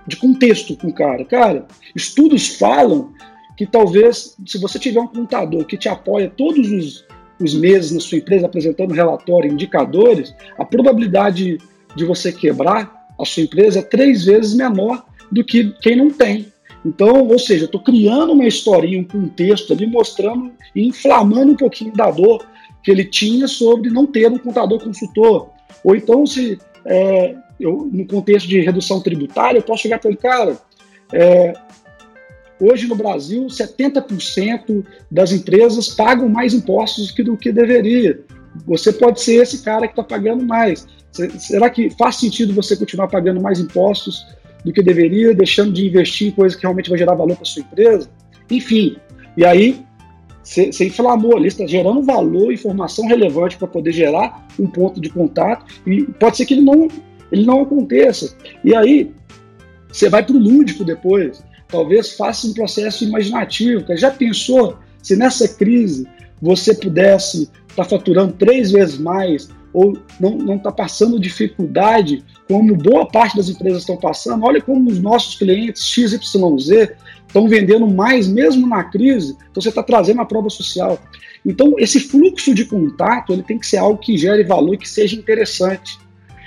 de contexto com o cara. Cara, estudos falam que talvez, se você tiver um contador que te apoia todos os, os meses na sua empresa apresentando relatório, indicadores, a probabilidade de você quebrar a sua empresa é três vezes menor do que quem não tem. Então, ou seja, estou criando uma historinha, um contexto ali, mostrando e inflamando um pouquinho da dor que ele tinha sobre não ter um contador consultor. Ou então, se é, eu, no contexto de redução tributária, eu posso chegar para ele, cara, é, hoje no Brasil, 70% das empresas pagam mais impostos do que deveria. Você pode ser esse cara que está pagando mais. Será que faz sentido você continuar pagando mais impostos do que deveria, deixando de investir em coisas que realmente vai gerar valor para sua empresa? Enfim, e aí você inflamou ali, está gerando valor, informação relevante para poder gerar um ponto de contato e pode ser que ele não, ele não aconteça. E aí você vai para o lúdico depois, talvez faça um processo imaginativo. Já pensou se nessa crise você pudesse estar tá faturando três vezes mais ou não está passando dificuldade, como boa parte das empresas estão passando? Olha como os nossos clientes XYZ estão vendendo mais mesmo na crise, então você está trazendo a prova social. Então, esse fluxo de contato ele tem que ser algo que gere valor e que seja interessante.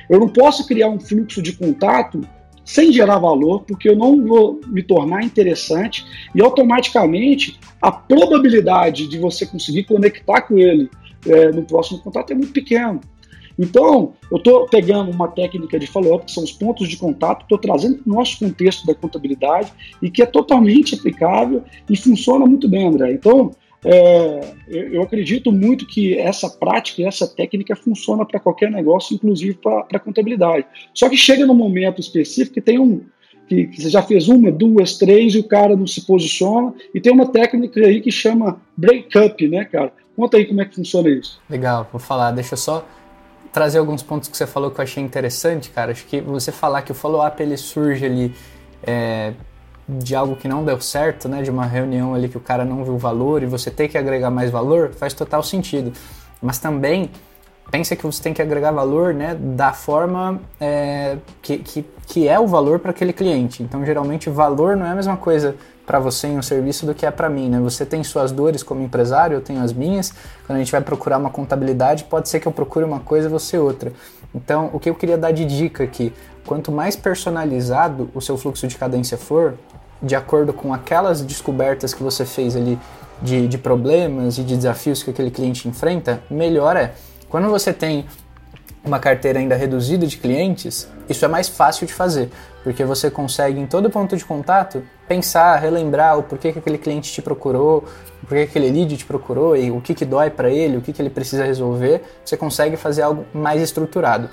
Eu não posso criar um fluxo de contato sem gerar valor, porque eu não vou me tornar interessante e automaticamente a probabilidade de você conseguir conectar com ele é, no próximo contato é muito pequeno. Então, eu estou pegando uma técnica de follow-up, que são os pontos de contato, estou trazendo para o nosso contexto da contabilidade e que é totalmente aplicável e funciona muito bem, André. Então, é, eu acredito muito que essa prática essa técnica funciona para qualquer negócio, inclusive para a contabilidade. Só que chega num momento específico que tem um. Que, que, você já fez uma, duas, três e o cara não se posiciona. E tem uma técnica aí que chama break-up, né, cara? Conta aí como é que funciona isso. Legal, vou falar. Deixa eu só trazer alguns pontos que você falou que eu achei interessante, cara. Acho que você falar que o follow-up ele surge ali é, de algo que não deu certo, né? De uma reunião ali que o cara não viu valor e você tem que agregar mais valor, faz total sentido. Mas também pensa que você tem que agregar valor, né? Da forma é, que, que, que é o valor para aquele cliente. Então, geralmente, valor não é a mesma coisa para você em um serviço do que é para mim, né? Você tem suas dores como empresário, eu tenho as minhas. Quando a gente vai procurar uma contabilidade, pode ser que eu procure uma coisa e você outra. Então, o que eu queria dar de dica aqui, quanto mais personalizado o seu fluxo de cadência for, de acordo com aquelas descobertas que você fez ali de, de problemas e de desafios que aquele cliente enfrenta, melhor é. Quando você tem uma carteira ainda reduzida de clientes, isso é mais fácil de fazer, porque você consegue em todo ponto de contato pensar, relembrar o porquê que aquele cliente te procurou, porquê que aquele lead te procurou e o que, que dói para ele, o que, que ele precisa resolver. Você consegue fazer algo mais estruturado,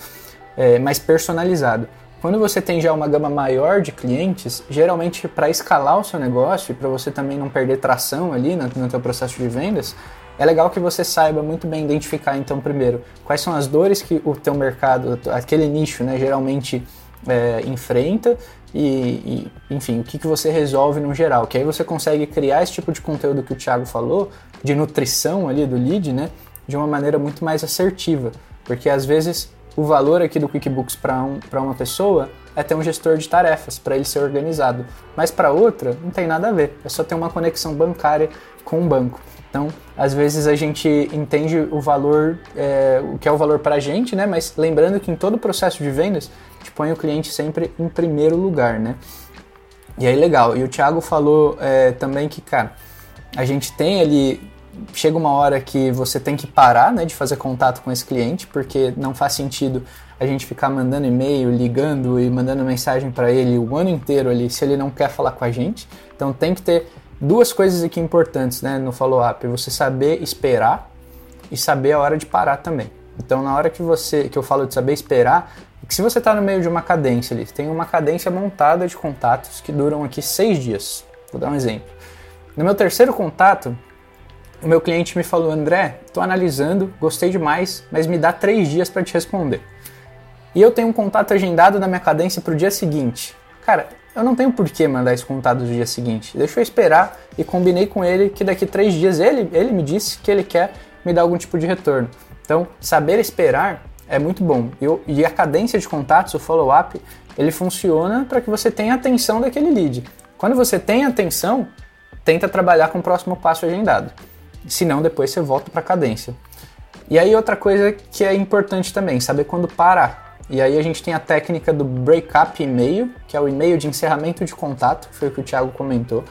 é, mais personalizado. Quando você tem já uma gama maior de clientes, geralmente para escalar o seu negócio e para você também não perder tração ali no, no teu processo de vendas, é legal que você saiba muito bem identificar, então, primeiro, quais são as dores que o teu mercado, aquele nicho, né, geralmente é, enfrenta e, e, enfim, o que, que você resolve no geral. Que aí você consegue criar esse tipo de conteúdo que o Thiago falou, de nutrição ali do lead, né, de uma maneira muito mais assertiva. Porque às vezes o valor aqui do QuickBooks para um, uma pessoa é ter um gestor de tarefas, para ele ser organizado. Mas para outra, não tem nada a ver, é só ter uma conexão bancária com um banco. Então, às vezes a gente entende o valor, é, o que é o valor para a gente, né? Mas lembrando que em todo o processo de vendas, a gente põe o cliente sempre em primeiro lugar, né? E aí, legal. E o Thiago falou é, também que, cara, a gente tem ali. Chega uma hora que você tem que parar né, de fazer contato com esse cliente, porque não faz sentido a gente ficar mandando e-mail, ligando e mandando mensagem para ele o ano inteiro ali se ele não quer falar com a gente. Então tem que ter duas coisas aqui importantes né, no follow-up: você saber esperar e saber a hora de parar também. Então, na hora que você que eu falo de saber esperar, é que se você está no meio de uma cadência ali, tem uma cadência montada de contatos que duram aqui seis dias. Vou dar um exemplo. No meu terceiro contato, o meu cliente me falou: André, estou analisando, gostei demais, mas me dá três dias para te responder. E eu tenho um contato agendado na minha cadência para o dia seguinte. Cara, eu não tenho por que mandar esse contato no dia seguinte. Deixa eu esperar e combinei com ele que daqui três dias ele, ele me disse que ele quer me dar algum tipo de retorno. Então, saber esperar é muito bom. Eu, e a cadência de contatos, o follow-up, ele funciona para que você tenha atenção daquele lead. Quando você tem atenção, tenta trabalhar com o próximo passo agendado. Senão, depois você volta para a cadência. E aí, outra coisa que é importante também, saber quando parar. E aí a gente tem a técnica do breakup e-mail, que é o e-mail de encerramento de contato, foi o que o Thiago comentou,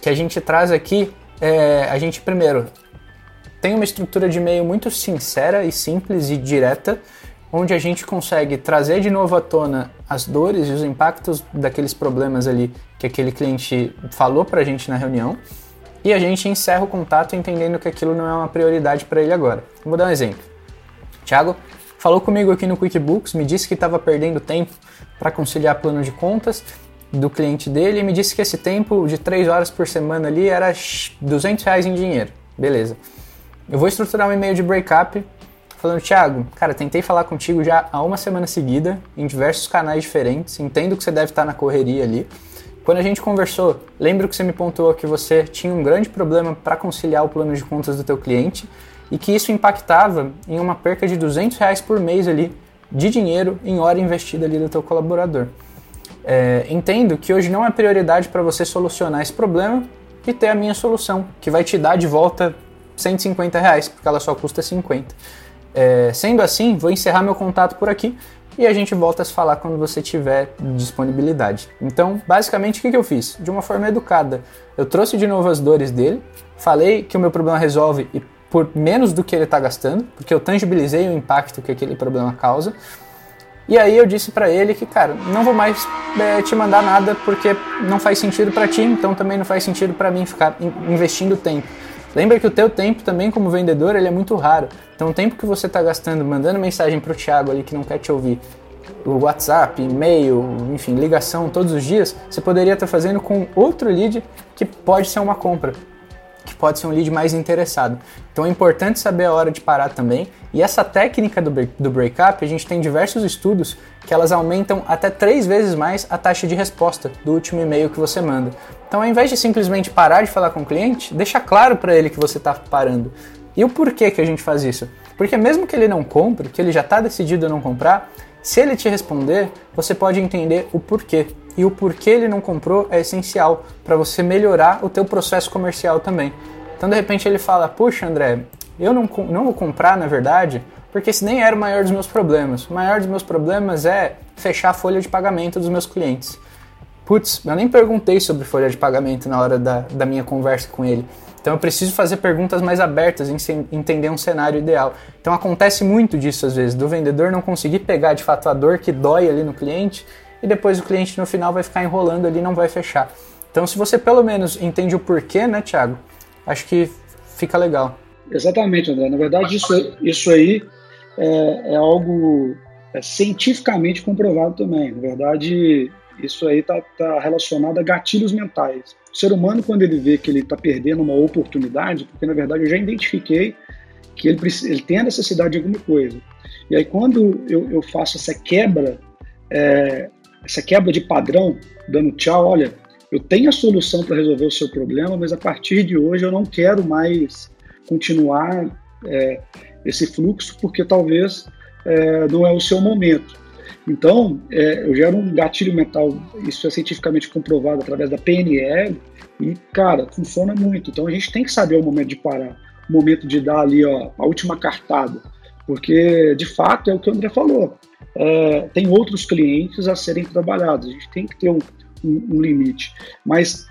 que a gente traz aqui, é, a gente primeiro tem uma estrutura de e-mail muito sincera e simples e direta, onde a gente consegue trazer de novo à tona as dores e os impactos daqueles problemas ali que aquele cliente falou para a gente na reunião, e a gente encerra o contato entendendo que aquilo não é uma prioridade para ele agora. Vou dar um exemplo. Tiago falou comigo aqui no QuickBooks, me disse que estava perdendo tempo para conciliar plano de contas do cliente dele e me disse que esse tempo de 3 horas por semana ali era 200 reais em dinheiro. Beleza. Eu vou estruturar um e-mail de breakup falando, Thiago, cara, tentei falar contigo já há uma semana seguida, em diversos canais diferentes, entendo que você deve estar na correria ali. Quando a gente conversou, lembro que você me pontuou que você tinha um grande problema para conciliar o plano de contas do teu cliente e que isso impactava em uma perca de 200 reais por mês ali de dinheiro em hora investida ali do teu colaborador. É, entendo que hoje não é prioridade para você solucionar esse problema e ter a minha solução, que vai te dar de volta 150 reais, porque ela só custa 50. É, sendo assim, vou encerrar meu contato por aqui e a gente volta a se falar quando você tiver disponibilidade. Então, basicamente, o que, eu fiz? De uma forma educada, eu trouxe de novo as dores dele, falei que o meu problema resolve e por menos do que ele está gastando, porque eu tangibilizei o impacto que aquele problema causa. E aí eu disse para ele que, cara, não vou mais é, te mandar nada porque não faz sentido para ti, então também não faz sentido para mim ficar investindo tempo. Lembra que o teu tempo também como vendedor ele é muito raro. Então o tempo que você está gastando mandando mensagem para o Thiago ali que não quer te ouvir, o WhatsApp, e-mail, enfim, ligação todos os dias, você poderia estar tá fazendo com outro lead que pode ser uma compra que pode ser um lead mais interessado. Então é importante saber a hora de parar também. E essa técnica do, do breakup, a gente tem diversos estudos que elas aumentam até três vezes mais a taxa de resposta do último e-mail que você manda. Então, ao invés de simplesmente parar de falar com o cliente, deixa claro para ele que você está parando. E o porquê que a gente faz isso? Porque mesmo que ele não compre, que ele já está decidido a não comprar, se ele te responder, você pode entender o porquê e o porquê ele não comprou é essencial para você melhorar o teu processo comercial também. Então de repente ele fala: "Puxa, André, eu não, não vou comprar, na verdade, porque esse nem era o maior dos meus problemas. O maior dos meus problemas é fechar a folha de pagamento dos meus clientes. Putz, eu nem perguntei sobre folha de pagamento na hora da, da minha conversa com ele. Então eu preciso fazer perguntas mais abertas, entender um cenário ideal. Então acontece muito disso às vezes, do vendedor não conseguir pegar de fato a dor que dói ali no cliente e depois o cliente no final vai ficar enrolando ali e não vai fechar. Então, se você pelo menos entende o porquê, né, Thiago? Acho que fica legal. Exatamente, André. Na verdade, isso, isso aí é, é algo é cientificamente comprovado também. Na verdade, isso aí está tá relacionado a gatilhos mentais. O ser humano, quando ele vê que ele está perdendo uma oportunidade, porque na verdade eu já identifiquei que ele, ele tem a necessidade de alguma coisa. E aí, quando eu, eu faço essa quebra, é, essa quebra de padrão, dando tchau, olha, eu tenho a solução para resolver o seu problema, mas a partir de hoje eu não quero mais continuar é, esse fluxo, porque talvez é, não é o seu momento. Então, é, eu gero um gatilho mental, isso é cientificamente comprovado através da PNL, e, cara, funciona muito. Então, a gente tem que saber o momento de parar, o momento de dar ali ó, a última cartada, porque, de fato, é o que o André falou é, tem outros clientes a serem trabalhados. A gente tem que ter um, um, um limite. Mas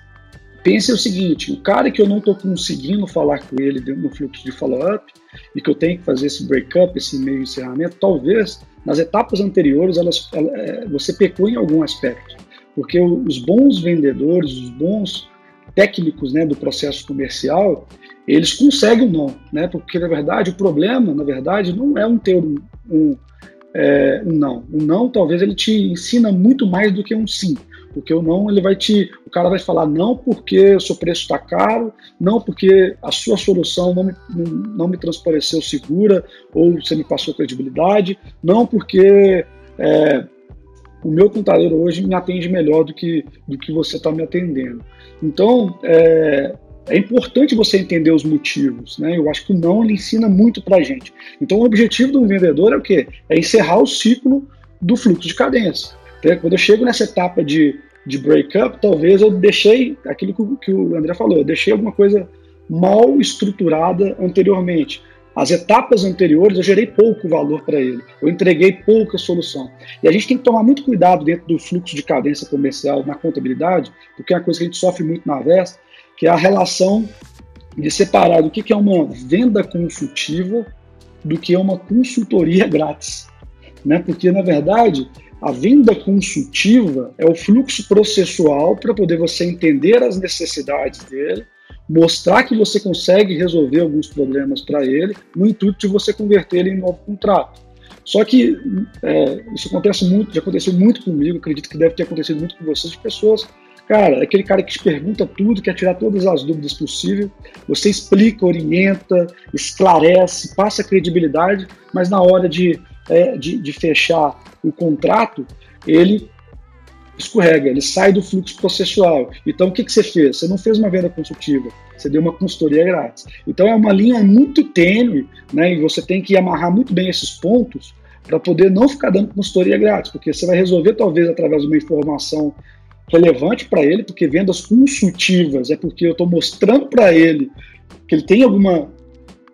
pense o seguinte: o cara que eu não estou conseguindo falar com ele no fluxo de follow-up e que eu tenho que fazer esse break-up, esse meio encerramento, talvez nas etapas anteriores elas, é, você pecou em algum aspecto. Porque os bons vendedores, os bons técnicos né, do processo comercial, eles conseguem não, né? Porque na verdade o problema, na verdade, não é um ter um, um é, um não. Um não, talvez ele te ensina muito mais do que um sim. Porque o não, ele vai te. O cara vai falar não porque o seu preço está caro, não porque a sua solução não me, não me transpareceu segura ou você me passou credibilidade, não porque é, o meu contador hoje me atende melhor do que, do que você está me atendendo. Então, é, é importante você entender os motivos, né? Eu acho que o não ele ensina muito para gente. Então, o objetivo do vendedor é o quê? É encerrar o ciclo do fluxo de cadência. Quando eu chego nessa etapa de, de breakup, talvez eu deixei aquilo que, que o André falou, eu deixei alguma coisa mal estruturada anteriormente. As etapas anteriores eu gerei pouco valor para ele, eu entreguei pouca solução. E a gente tem que tomar muito cuidado dentro do fluxo de cadência comercial na contabilidade, porque é uma coisa que a gente sofre muito na Vesta, que é a relação de separar do que é uma venda consultiva do que é uma consultoria grátis. né? Porque na verdade a venda consultiva é o fluxo processual para poder você entender as necessidades dele, mostrar que você consegue resolver alguns problemas para ele, no intuito de você converter ele em novo contrato. Só que é, isso acontece muito, já aconteceu muito comigo, acredito que deve ter acontecido muito com vocês, de pessoas Cara, aquele cara que te pergunta tudo, quer tirar todas as dúvidas possíveis, você explica, orienta, esclarece, passa credibilidade, mas na hora de, é, de, de, fechar o contrato, ele escorrega, ele sai do fluxo processual. Então, o que, que você fez? Você não fez uma venda consultiva, você deu uma consultoria grátis. Então, é uma linha muito tênue, né, e você tem que amarrar muito bem esses pontos para poder não ficar dando consultoria grátis, porque você vai resolver, talvez, através de uma informação relevante para ele, porque vendas consultivas é porque eu estou mostrando para ele que ele tem alguma.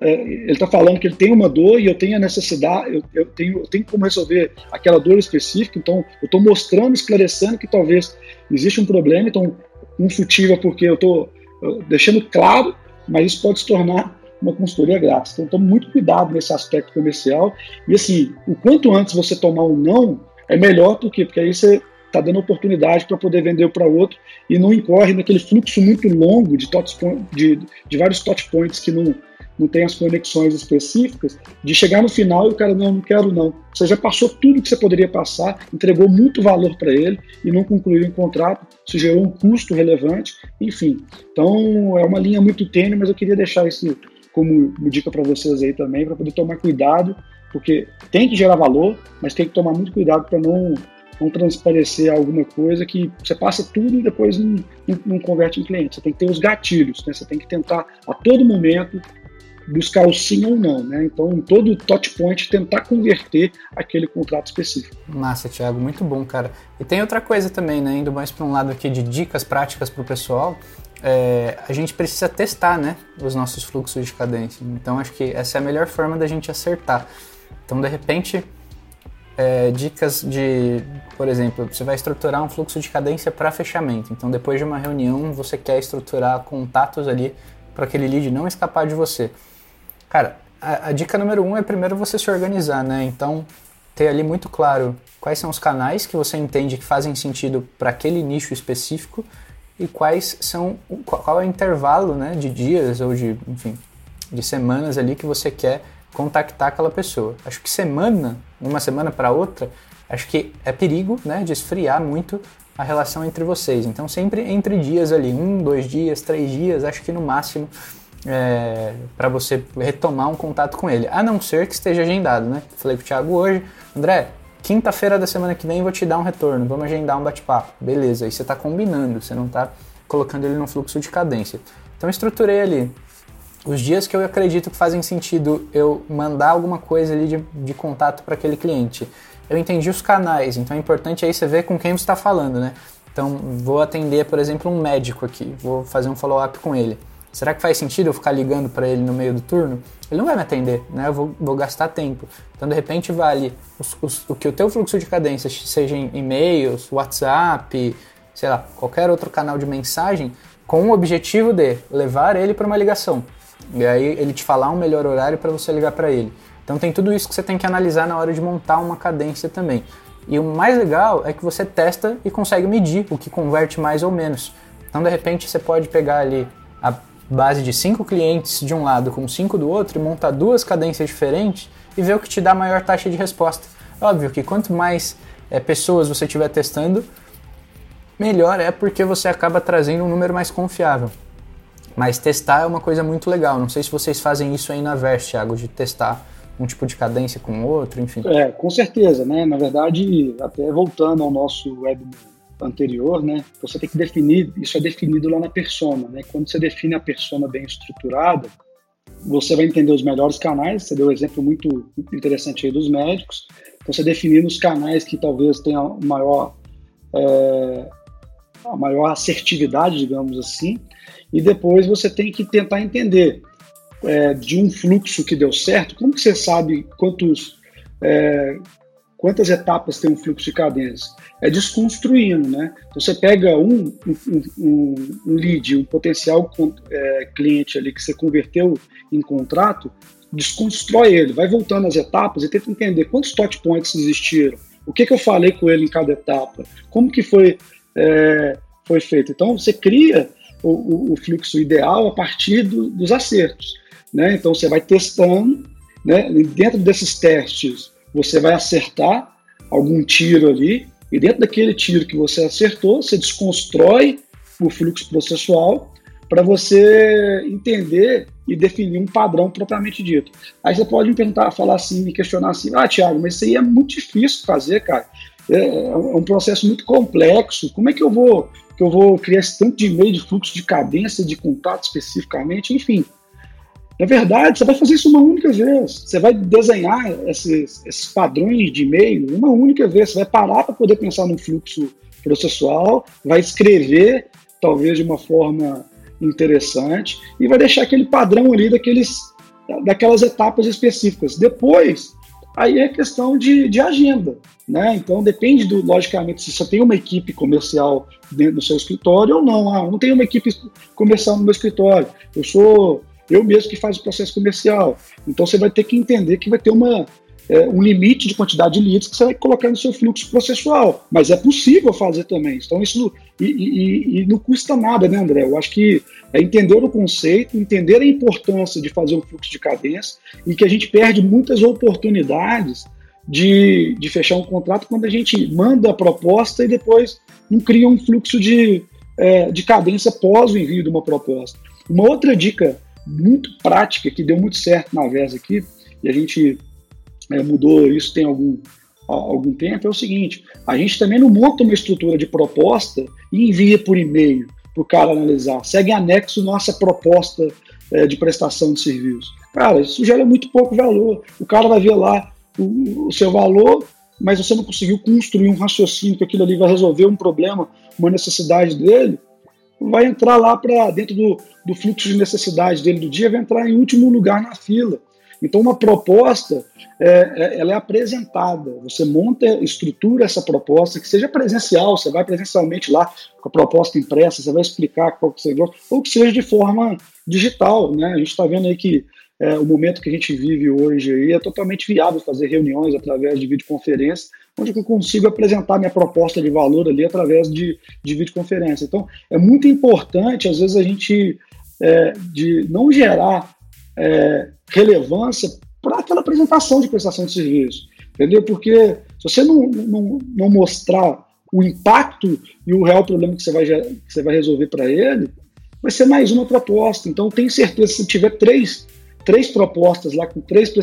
É, ele está falando que ele tem uma dor e eu tenho a necessidade, eu, eu, tenho, eu tenho como resolver aquela dor específica, então eu estou mostrando, esclarecendo que talvez existe um problema, então consultiva porque eu estou deixando claro, mas isso pode se tornar uma consultoria grátis. Então, tome muito cuidado nesse aspecto comercial. E assim, o quanto antes você tomar um não, é melhor, por quê? Porque aí você está dando oportunidade para poder vender para outro e não incorre naquele fluxo muito longo de, de, de vários touch points que não, não tem as conexões específicas, de chegar no final e o cara, não, não quero não. Você já passou tudo que você poderia passar, entregou muito valor para ele e não concluiu um contrato, isso gerou um custo relevante, enfim. Então é uma linha muito tênue, mas eu queria deixar isso como dica para vocês aí também, para poder tomar cuidado, porque tem que gerar valor, mas tem que tomar muito cuidado para não não transparecer alguma coisa que você passa tudo e depois não, não, não converte em cliente. Você tem que ter os gatilhos, né? Você tem que tentar a todo momento buscar o sim ou não, né? Então, em todo touch point, tentar converter aquele contrato específico. Massa, Thiago, muito bom, cara. E tem outra coisa também, né? Indo mais para um lado aqui de dicas práticas para o pessoal, é, a gente precisa testar, né? Os nossos fluxos de cadência. Então, acho que essa é a melhor forma da gente acertar. Então, de repente, é, dicas de, por exemplo, você vai estruturar um fluxo de cadência para fechamento. Então, depois de uma reunião, você quer estruturar contatos ali para aquele lead não escapar de você. Cara, a, a, dica número um é primeiro você se organizar, né? Então, ter ali muito claro quais são os canais que você entende que fazem sentido para aquele nicho específico e quais são qual é o intervalo, né, de dias ou de, enfim, de semanas ali que você quer contactar aquela pessoa. Acho que semana, uma semana para outra, acho que é perigo, né, de esfriar muito a relação entre vocês. Então sempre entre dias ali, um, dois dias, três dias, acho que no máximo é, para você retomar um contato com ele. A não ser que esteja agendado, né? Falei com o Thiago hoje, André, quinta-feira da semana que vem vou te dar um retorno, vamos agendar um bate-papo. Beleza, aí você está combinando, você não está colocando ele no fluxo de cadência. Então estruturei ali os dias que eu acredito que fazem sentido eu mandar alguma coisa ali de, de contato para aquele cliente. Eu entendi os canais, então é importante aí você ver com quem você está falando, né? Então, vou atender, por exemplo, um médico aqui, vou fazer um follow-up com ele. Será que faz sentido eu ficar ligando para ele no meio do turno? Ele não vai me atender, né? Eu vou, vou gastar tempo. Então, de repente, vale os, os, o que o teu fluxo de cadência, seja em e-mails, WhatsApp, sei lá, qualquer outro canal de mensagem, com o objetivo de levar ele para uma ligação. E aí ele te falar um melhor horário para você ligar para ele. Então tem tudo isso que você tem que analisar na hora de montar uma cadência também. E o mais legal é que você testa e consegue medir o que converte mais ou menos. Então de repente você pode pegar ali a base de cinco clientes de um lado com cinco do outro e montar duas cadências diferentes e ver o que te dá maior taxa de resposta. Óbvio que quanto mais é, pessoas você estiver testando, melhor é porque você acaba trazendo um número mais confiável. Mas testar é uma coisa muito legal. Não sei se vocês fazem isso aí na Verse, Thiago, de testar um tipo de cadência com outro, enfim. É, com certeza, né? Na verdade, até voltando ao nosso webinar anterior, né? Você tem que definir, isso é definido lá na persona, né? Quando você define a persona bem estruturada, você vai entender os melhores canais. Você deu um exemplo muito interessante aí dos médicos. Então, você definindo os canais que talvez tenham maior, é, a maior assertividade, digamos assim, e depois você tem que tentar entender é, de um fluxo que deu certo, como que você sabe quantos, é, quantas etapas tem um fluxo de cadência? É desconstruindo, né? Então você pega um, um, um, lead, um potencial é, cliente ali que você converteu em contrato, desconstrói ele, vai voltando às etapas e tenta entender quantos touch points existiram, o que, que eu falei com ele em cada etapa, como que foi, é, foi feito. Então você cria o, o, o fluxo ideal a partir do, dos acertos. Né? Então você vai testando, né? dentro desses testes você vai acertar algum tiro ali, e dentro daquele tiro que você acertou, você desconstrói o fluxo processual para você entender e definir um padrão propriamente dito. Aí você pode me perguntar, falar assim, me questionar assim, ah, Thiago, mas isso aí é muito difícil fazer, cara. É, é um processo muito complexo. Como é que eu vou que eu vou criar esse tanto de e-mail de fluxo de cadência, de contato especificamente, enfim. Na verdade, você vai fazer isso uma única vez. Você vai desenhar esses, esses padrões de e-mail uma única vez. Você vai parar para poder pensar num fluxo processual, vai escrever, talvez de uma forma interessante, e vai deixar aquele padrão ali daqueles, daquelas etapas específicas. Depois, aí é questão de, de agenda. Né? Então depende do, logicamente, se você tem uma equipe comercial dentro do seu escritório ou não. Ah, não tenho uma equipe comercial no meu escritório. Eu sou eu mesmo que faz o processo comercial. Então você vai ter que entender que vai ter uma, é, um limite de quantidade de leads que você vai colocar no seu fluxo processual. Mas é possível fazer também. Então isso e, e, e não custa nada, né, André? Eu acho que é entender o conceito, entender a importância de fazer um fluxo de cadência e que a gente perde muitas oportunidades de, de fechar um contrato quando a gente manda a proposta e depois não cria um fluxo de, é, de cadência pós o envio de uma proposta. Uma outra dica muito prática que deu muito certo na VES aqui, e a gente é, mudou isso tem algum, algum tempo, é o seguinte: a gente também não monta uma estrutura de proposta e envia por e-mail para o cara analisar. Segue anexo nossa proposta é, de prestação de serviço. Cara, isso gera muito pouco valor. O cara vai ver lá o, o seu valor, mas você não conseguiu construir um raciocínio que aquilo ali vai resolver um problema, uma necessidade dele, vai entrar lá para dentro do, do fluxo de necessidade dele do dia, vai entrar em último lugar na fila. Então, uma proposta, é, é, ela é apresentada. Você monta, estrutura essa proposta, que seja presencial, você vai presencialmente lá com a proposta impressa, você vai explicar qual que você gosta, ou que seja de forma digital. Né? A gente está vendo aí que é, o momento que a gente vive hoje aí é totalmente viável fazer reuniões através de videoconferência, onde eu consigo apresentar minha proposta de valor ali através de, de videoconferência. Então, é muito importante, às vezes, a gente é, de não gerar é, relevância para aquela apresentação de prestação de serviço, entendeu? Porque se você não, não, não mostrar o impacto e o real problema que você vai, que você vai resolver para ele, vai ser mais uma proposta. Então, tenho certeza, se tiver três três propostas lá com três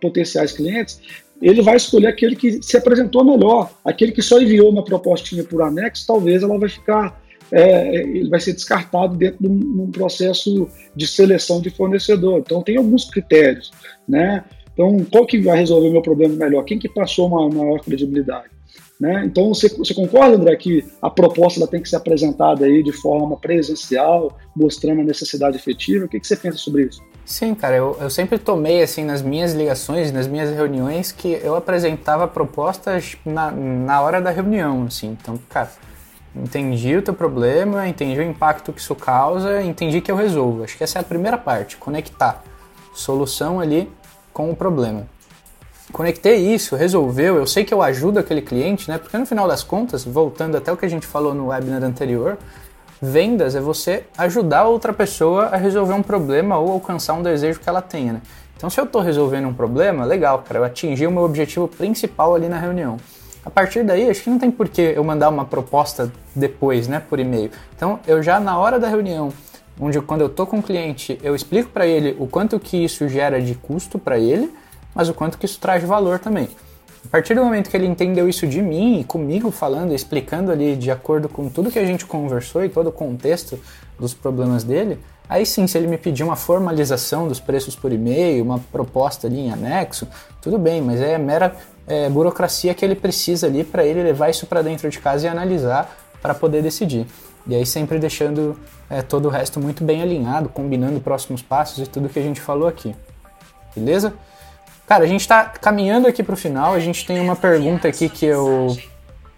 potenciais clientes, ele vai escolher aquele que se apresentou melhor. Aquele que só enviou uma propostinha por anexo, talvez ela vai ficar, é, ele vai ser descartado dentro de um, um, processo de seleção de fornecedor. Então tem alguns critérios, né? Então qual que vai resolver o meu problema melhor? Quem que passou uma maior credibilidade? Né? Então, você, você, concorda, André, que a proposta ela tem que ser apresentada aí de forma presencial, mostrando a necessidade efetiva? O que, que você pensa sobre isso? Sim, cara, eu, eu sempre tomei, assim, nas minhas ligações, nas minhas reuniões, que eu apresentava propostas na, na hora da reunião, assim. Então, cara, entendi o teu problema, entendi o impacto que isso causa, entendi que eu resolvo. Acho que essa é a primeira parte, conectar solução ali com o problema conectei isso, resolveu, eu sei que eu ajudo aquele cliente, né? Porque no final das contas, voltando até o que a gente falou no webinar anterior, vendas é você ajudar outra pessoa a resolver um problema ou alcançar um desejo que ela tenha, né? Então, se eu estou resolvendo um problema, legal, cara, eu atingi o meu objetivo principal ali na reunião. A partir daí, acho que não tem por que eu mandar uma proposta depois, né, por e-mail. Então, eu já na hora da reunião, onde quando eu tô com o cliente, eu explico para ele o quanto que isso gera de custo para ele, mas o quanto que isso traz valor também. A partir do momento que ele entendeu isso de mim e comigo falando, explicando ali de acordo com tudo que a gente conversou e todo o contexto dos problemas dele, aí sim, se ele me pedir uma formalização dos preços por e-mail, uma proposta ali em anexo, tudo bem, mas é mera é, burocracia que ele precisa ali para ele levar isso para dentro de casa e analisar para poder decidir. E aí sempre deixando é, todo o resto muito bem alinhado, combinando próximos passos e tudo que a gente falou aqui. Beleza? Cara, a gente está caminhando aqui para o final. A gente tem uma pergunta aqui que eu,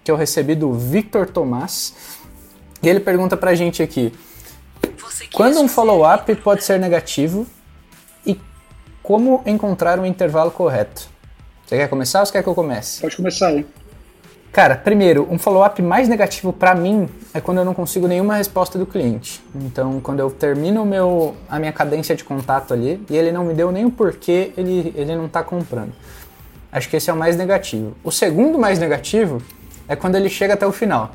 que eu recebi do Victor Tomás. E ele pergunta para a gente aqui: quando um follow-up pode ser negativo e como encontrar um intervalo correto. Você quer começar ou você quer que eu comece? Pode começar aí. Cara, primeiro, um follow-up mais negativo para mim é quando eu não consigo nenhuma resposta do cliente. Então, quando eu termino meu, a minha cadência de contato ali e ele não me deu nem o porquê ele, ele não está comprando. Acho que esse é o mais negativo. O segundo mais negativo é quando ele chega até o final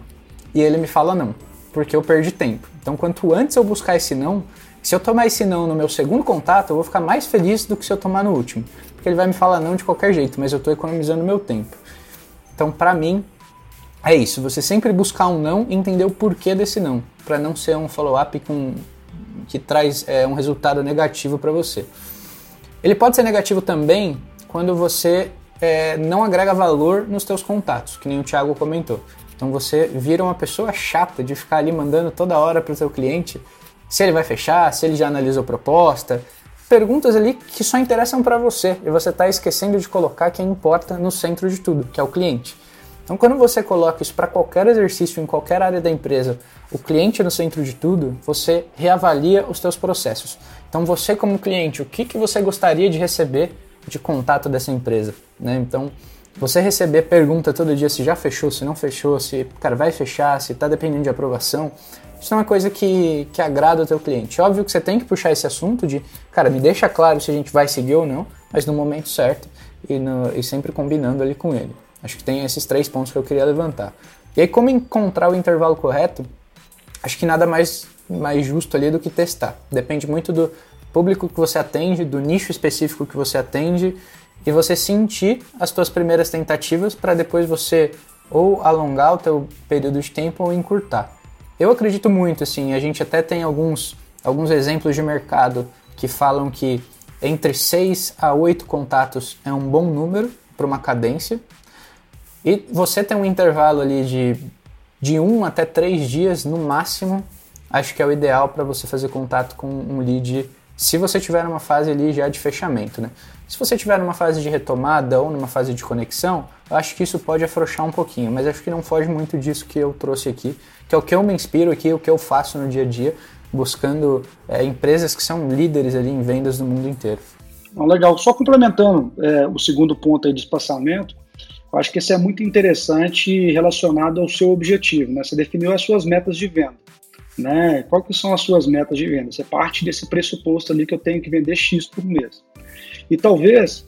e ele me fala não, porque eu perdi tempo. Então, quanto antes eu buscar esse não, se eu tomar esse não no meu segundo contato, eu vou ficar mais feliz do que se eu tomar no último, porque ele vai me falar não de qualquer jeito, mas eu estou economizando meu tempo. Então, para mim, é isso. Você sempre buscar um não e entender o porquê desse não, para não ser um follow-up com que traz é, um resultado negativo para você. Ele pode ser negativo também quando você é, não agrega valor nos teus contatos, que nem o Thiago comentou. Então você vira uma pessoa chata de ficar ali mandando toda hora para o seu cliente se ele vai fechar, se ele já analisou proposta, perguntas ali que só interessam para você e você está esquecendo de colocar quem importa no centro de tudo, que é o cliente. Então, quando você coloca isso para qualquer exercício em qualquer área da empresa, o cliente no centro de tudo, você reavalia os seus processos. Então, você como cliente, o que, que você gostaria de receber de contato dessa empresa? Né? Então, você receber pergunta todo dia se já fechou, se não fechou, se cara vai fechar, se está dependendo de aprovação, isso é uma coisa que, que agrada o teu cliente. Óbvio que você tem que puxar esse assunto de, cara, me deixa claro se a gente vai seguir ou não, mas no momento certo e, no, e sempre combinando ali com ele. Acho que tem esses três pontos que eu queria levantar. E aí, como encontrar o intervalo correto? Acho que nada mais, mais justo ali do que testar. Depende muito do público que você atende, do nicho específico que você atende e você sentir as suas primeiras tentativas para depois você ou alongar o teu período de tempo ou encurtar. Eu acredito muito, assim, a gente até tem alguns, alguns exemplos de mercado que falam que entre 6 a 8 contatos é um bom número para uma cadência. E você tem um intervalo ali de, de 1 até 3 dias no máximo, acho que é o ideal para você fazer contato com um lead se você tiver numa fase ali já de fechamento, né? Se você tiver numa fase de retomada ou numa fase de conexão, eu acho que isso pode afrouxar um pouquinho, mas acho que não foge muito disso que eu trouxe aqui, que é o que eu me inspiro aqui, o que eu faço no dia a dia, buscando é, empresas que são líderes ali em vendas no mundo inteiro. Legal, só complementando é, o segundo ponto aí de espaçamento, eu acho que isso é muito interessante relacionado ao seu objetivo, né? Você definiu as suas metas de venda né? Quais que são as suas metas de venda? Você parte desse pressuposto ali que eu tenho que vender X por mês. E talvez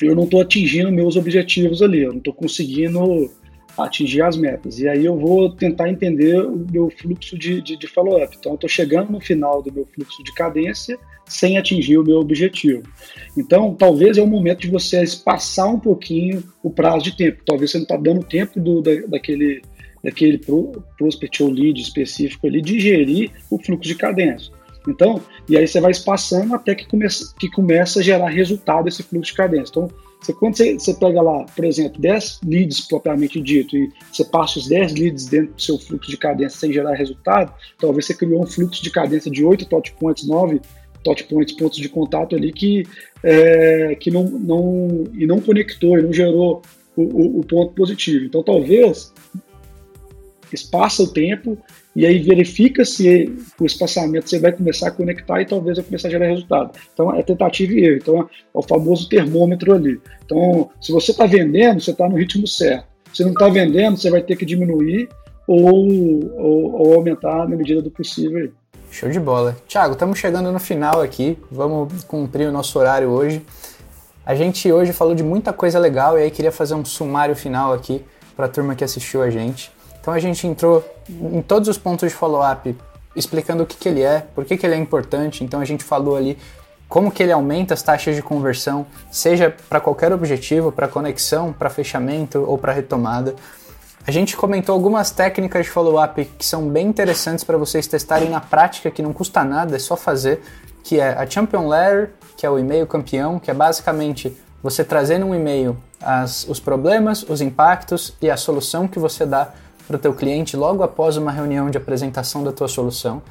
eu não estou atingindo meus objetivos ali, eu não estou conseguindo atingir as metas. E aí eu vou tentar entender o meu fluxo de, de, de follow-up. Então eu estou chegando no final do meu fluxo de cadência sem atingir o meu objetivo. Então, talvez é o momento de você espaçar um pouquinho o prazo de tempo. Talvez você não está dando tempo do, da, daquele daquele prospect ou lead específico ali, digerir o fluxo de cadência. Então, e aí você vai espaçando até que começa, que começa a gerar resultado esse fluxo de cadência. Então, você, quando você, você pega lá, por exemplo, 10 leads propriamente dito, e você passa os 10 leads dentro do seu fluxo de cadência sem gerar resultado, talvez você criou um fluxo de cadência de 8 touch points, 9 touch points, pontos de contato ali que, é, que não, não, e não conectou, e não gerou o, o, o ponto positivo. Então, talvez espaça o tempo e aí verifica se o espaçamento você vai começar a conectar e talvez vai começar a gerar resultado. Então é tentativa e erro. Então é o famoso termômetro ali. Então, se você está vendendo, você está no ritmo certo. Se não está vendendo, você vai ter que diminuir ou, ou, ou, aumentar na medida do possível. Show de bola. Tiago, estamos chegando no final aqui. Vamos cumprir o nosso horário hoje. A gente hoje falou de muita coisa legal e aí queria fazer um sumário final aqui para a turma que assistiu a gente. Então a gente entrou em todos os pontos de follow-up, explicando o que, que ele é, por que, que ele é importante. Então a gente falou ali como que ele aumenta as taxas de conversão, seja para qualquer objetivo, para conexão, para fechamento ou para retomada. A gente comentou algumas técnicas de follow-up que são bem interessantes para vocês testarem na prática, que não custa nada, é só fazer, que é a Champion Letter, que é o e-mail campeão, que é basicamente você trazendo um e-mail as, os problemas, os impactos e a solução que você dá para o teu cliente logo após uma reunião de apresentação da tua solução.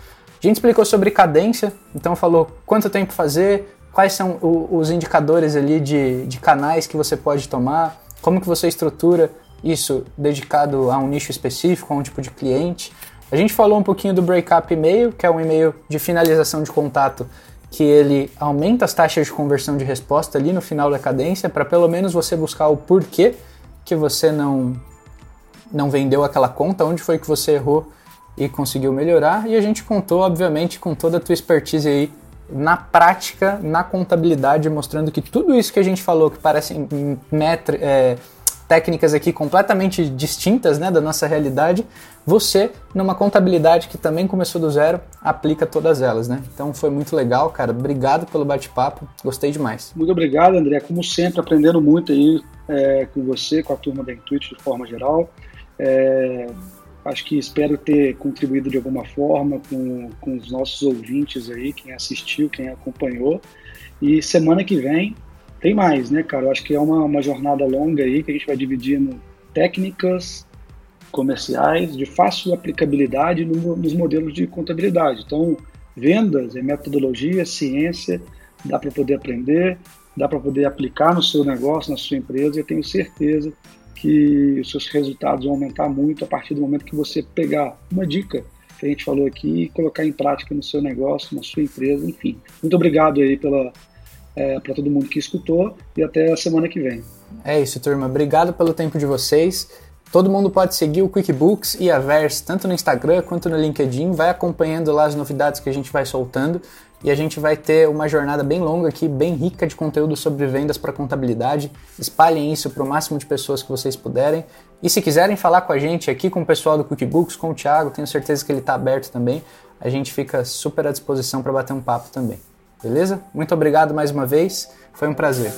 A gente explicou sobre cadência, então falou quanto tempo fazer, quais são o, os indicadores ali de, de canais que você pode tomar, como que você estrutura isso dedicado a um nicho específico, a um tipo de cliente. A gente falou um pouquinho do breakup e-mail, que é um e-mail de finalização de contato que ele aumenta as taxas de conversão de resposta ali no final da cadência, para pelo menos você buscar o porquê que você não, não vendeu aquela conta, onde foi que você errou e conseguiu melhorar. E a gente contou, obviamente, com toda a tua expertise aí na prática, na contabilidade, mostrando que tudo isso que a gente falou, que parecem metri, é, técnicas aqui completamente distintas né, da nossa realidade, você, numa contabilidade que também começou do zero, aplica todas elas, né? Então foi muito legal, cara. Obrigado pelo bate-papo, gostei demais. Muito obrigado, André. Como sempre, aprendendo muito aí é, com você, com a turma da Intuit de forma geral. É, acho que espero ter contribuído de alguma forma com, com os nossos ouvintes aí, quem assistiu, quem acompanhou. E semana que vem tem mais, né, cara? Eu acho que é uma, uma jornada longa aí que a gente vai dividindo técnicas comerciais de fácil aplicabilidade no, nos modelos de contabilidade. Então, vendas é metodologia, ciência, dá para poder aprender, dá para poder aplicar no seu negócio, na sua empresa, e eu tenho certeza que os seus resultados vão aumentar muito a partir do momento que você pegar uma dica que a gente falou aqui e colocar em prática no seu negócio, na sua empresa, enfim. Muito obrigado aí pela, é, para todo mundo que escutou e até a semana que vem. É isso, turma. Obrigado pelo tempo de vocês. Todo mundo pode seguir o QuickBooks e a Verse tanto no Instagram quanto no LinkedIn. Vai acompanhando lá as novidades que a gente vai soltando e a gente vai ter uma jornada bem longa aqui, bem rica de conteúdo sobre vendas para contabilidade. Espalhem isso para o máximo de pessoas que vocês puderem. E se quiserem falar com a gente aqui, com o pessoal do QuickBooks, com o Thiago, tenho certeza que ele está aberto também. A gente fica super à disposição para bater um papo também. Beleza? Muito obrigado mais uma vez, foi um prazer.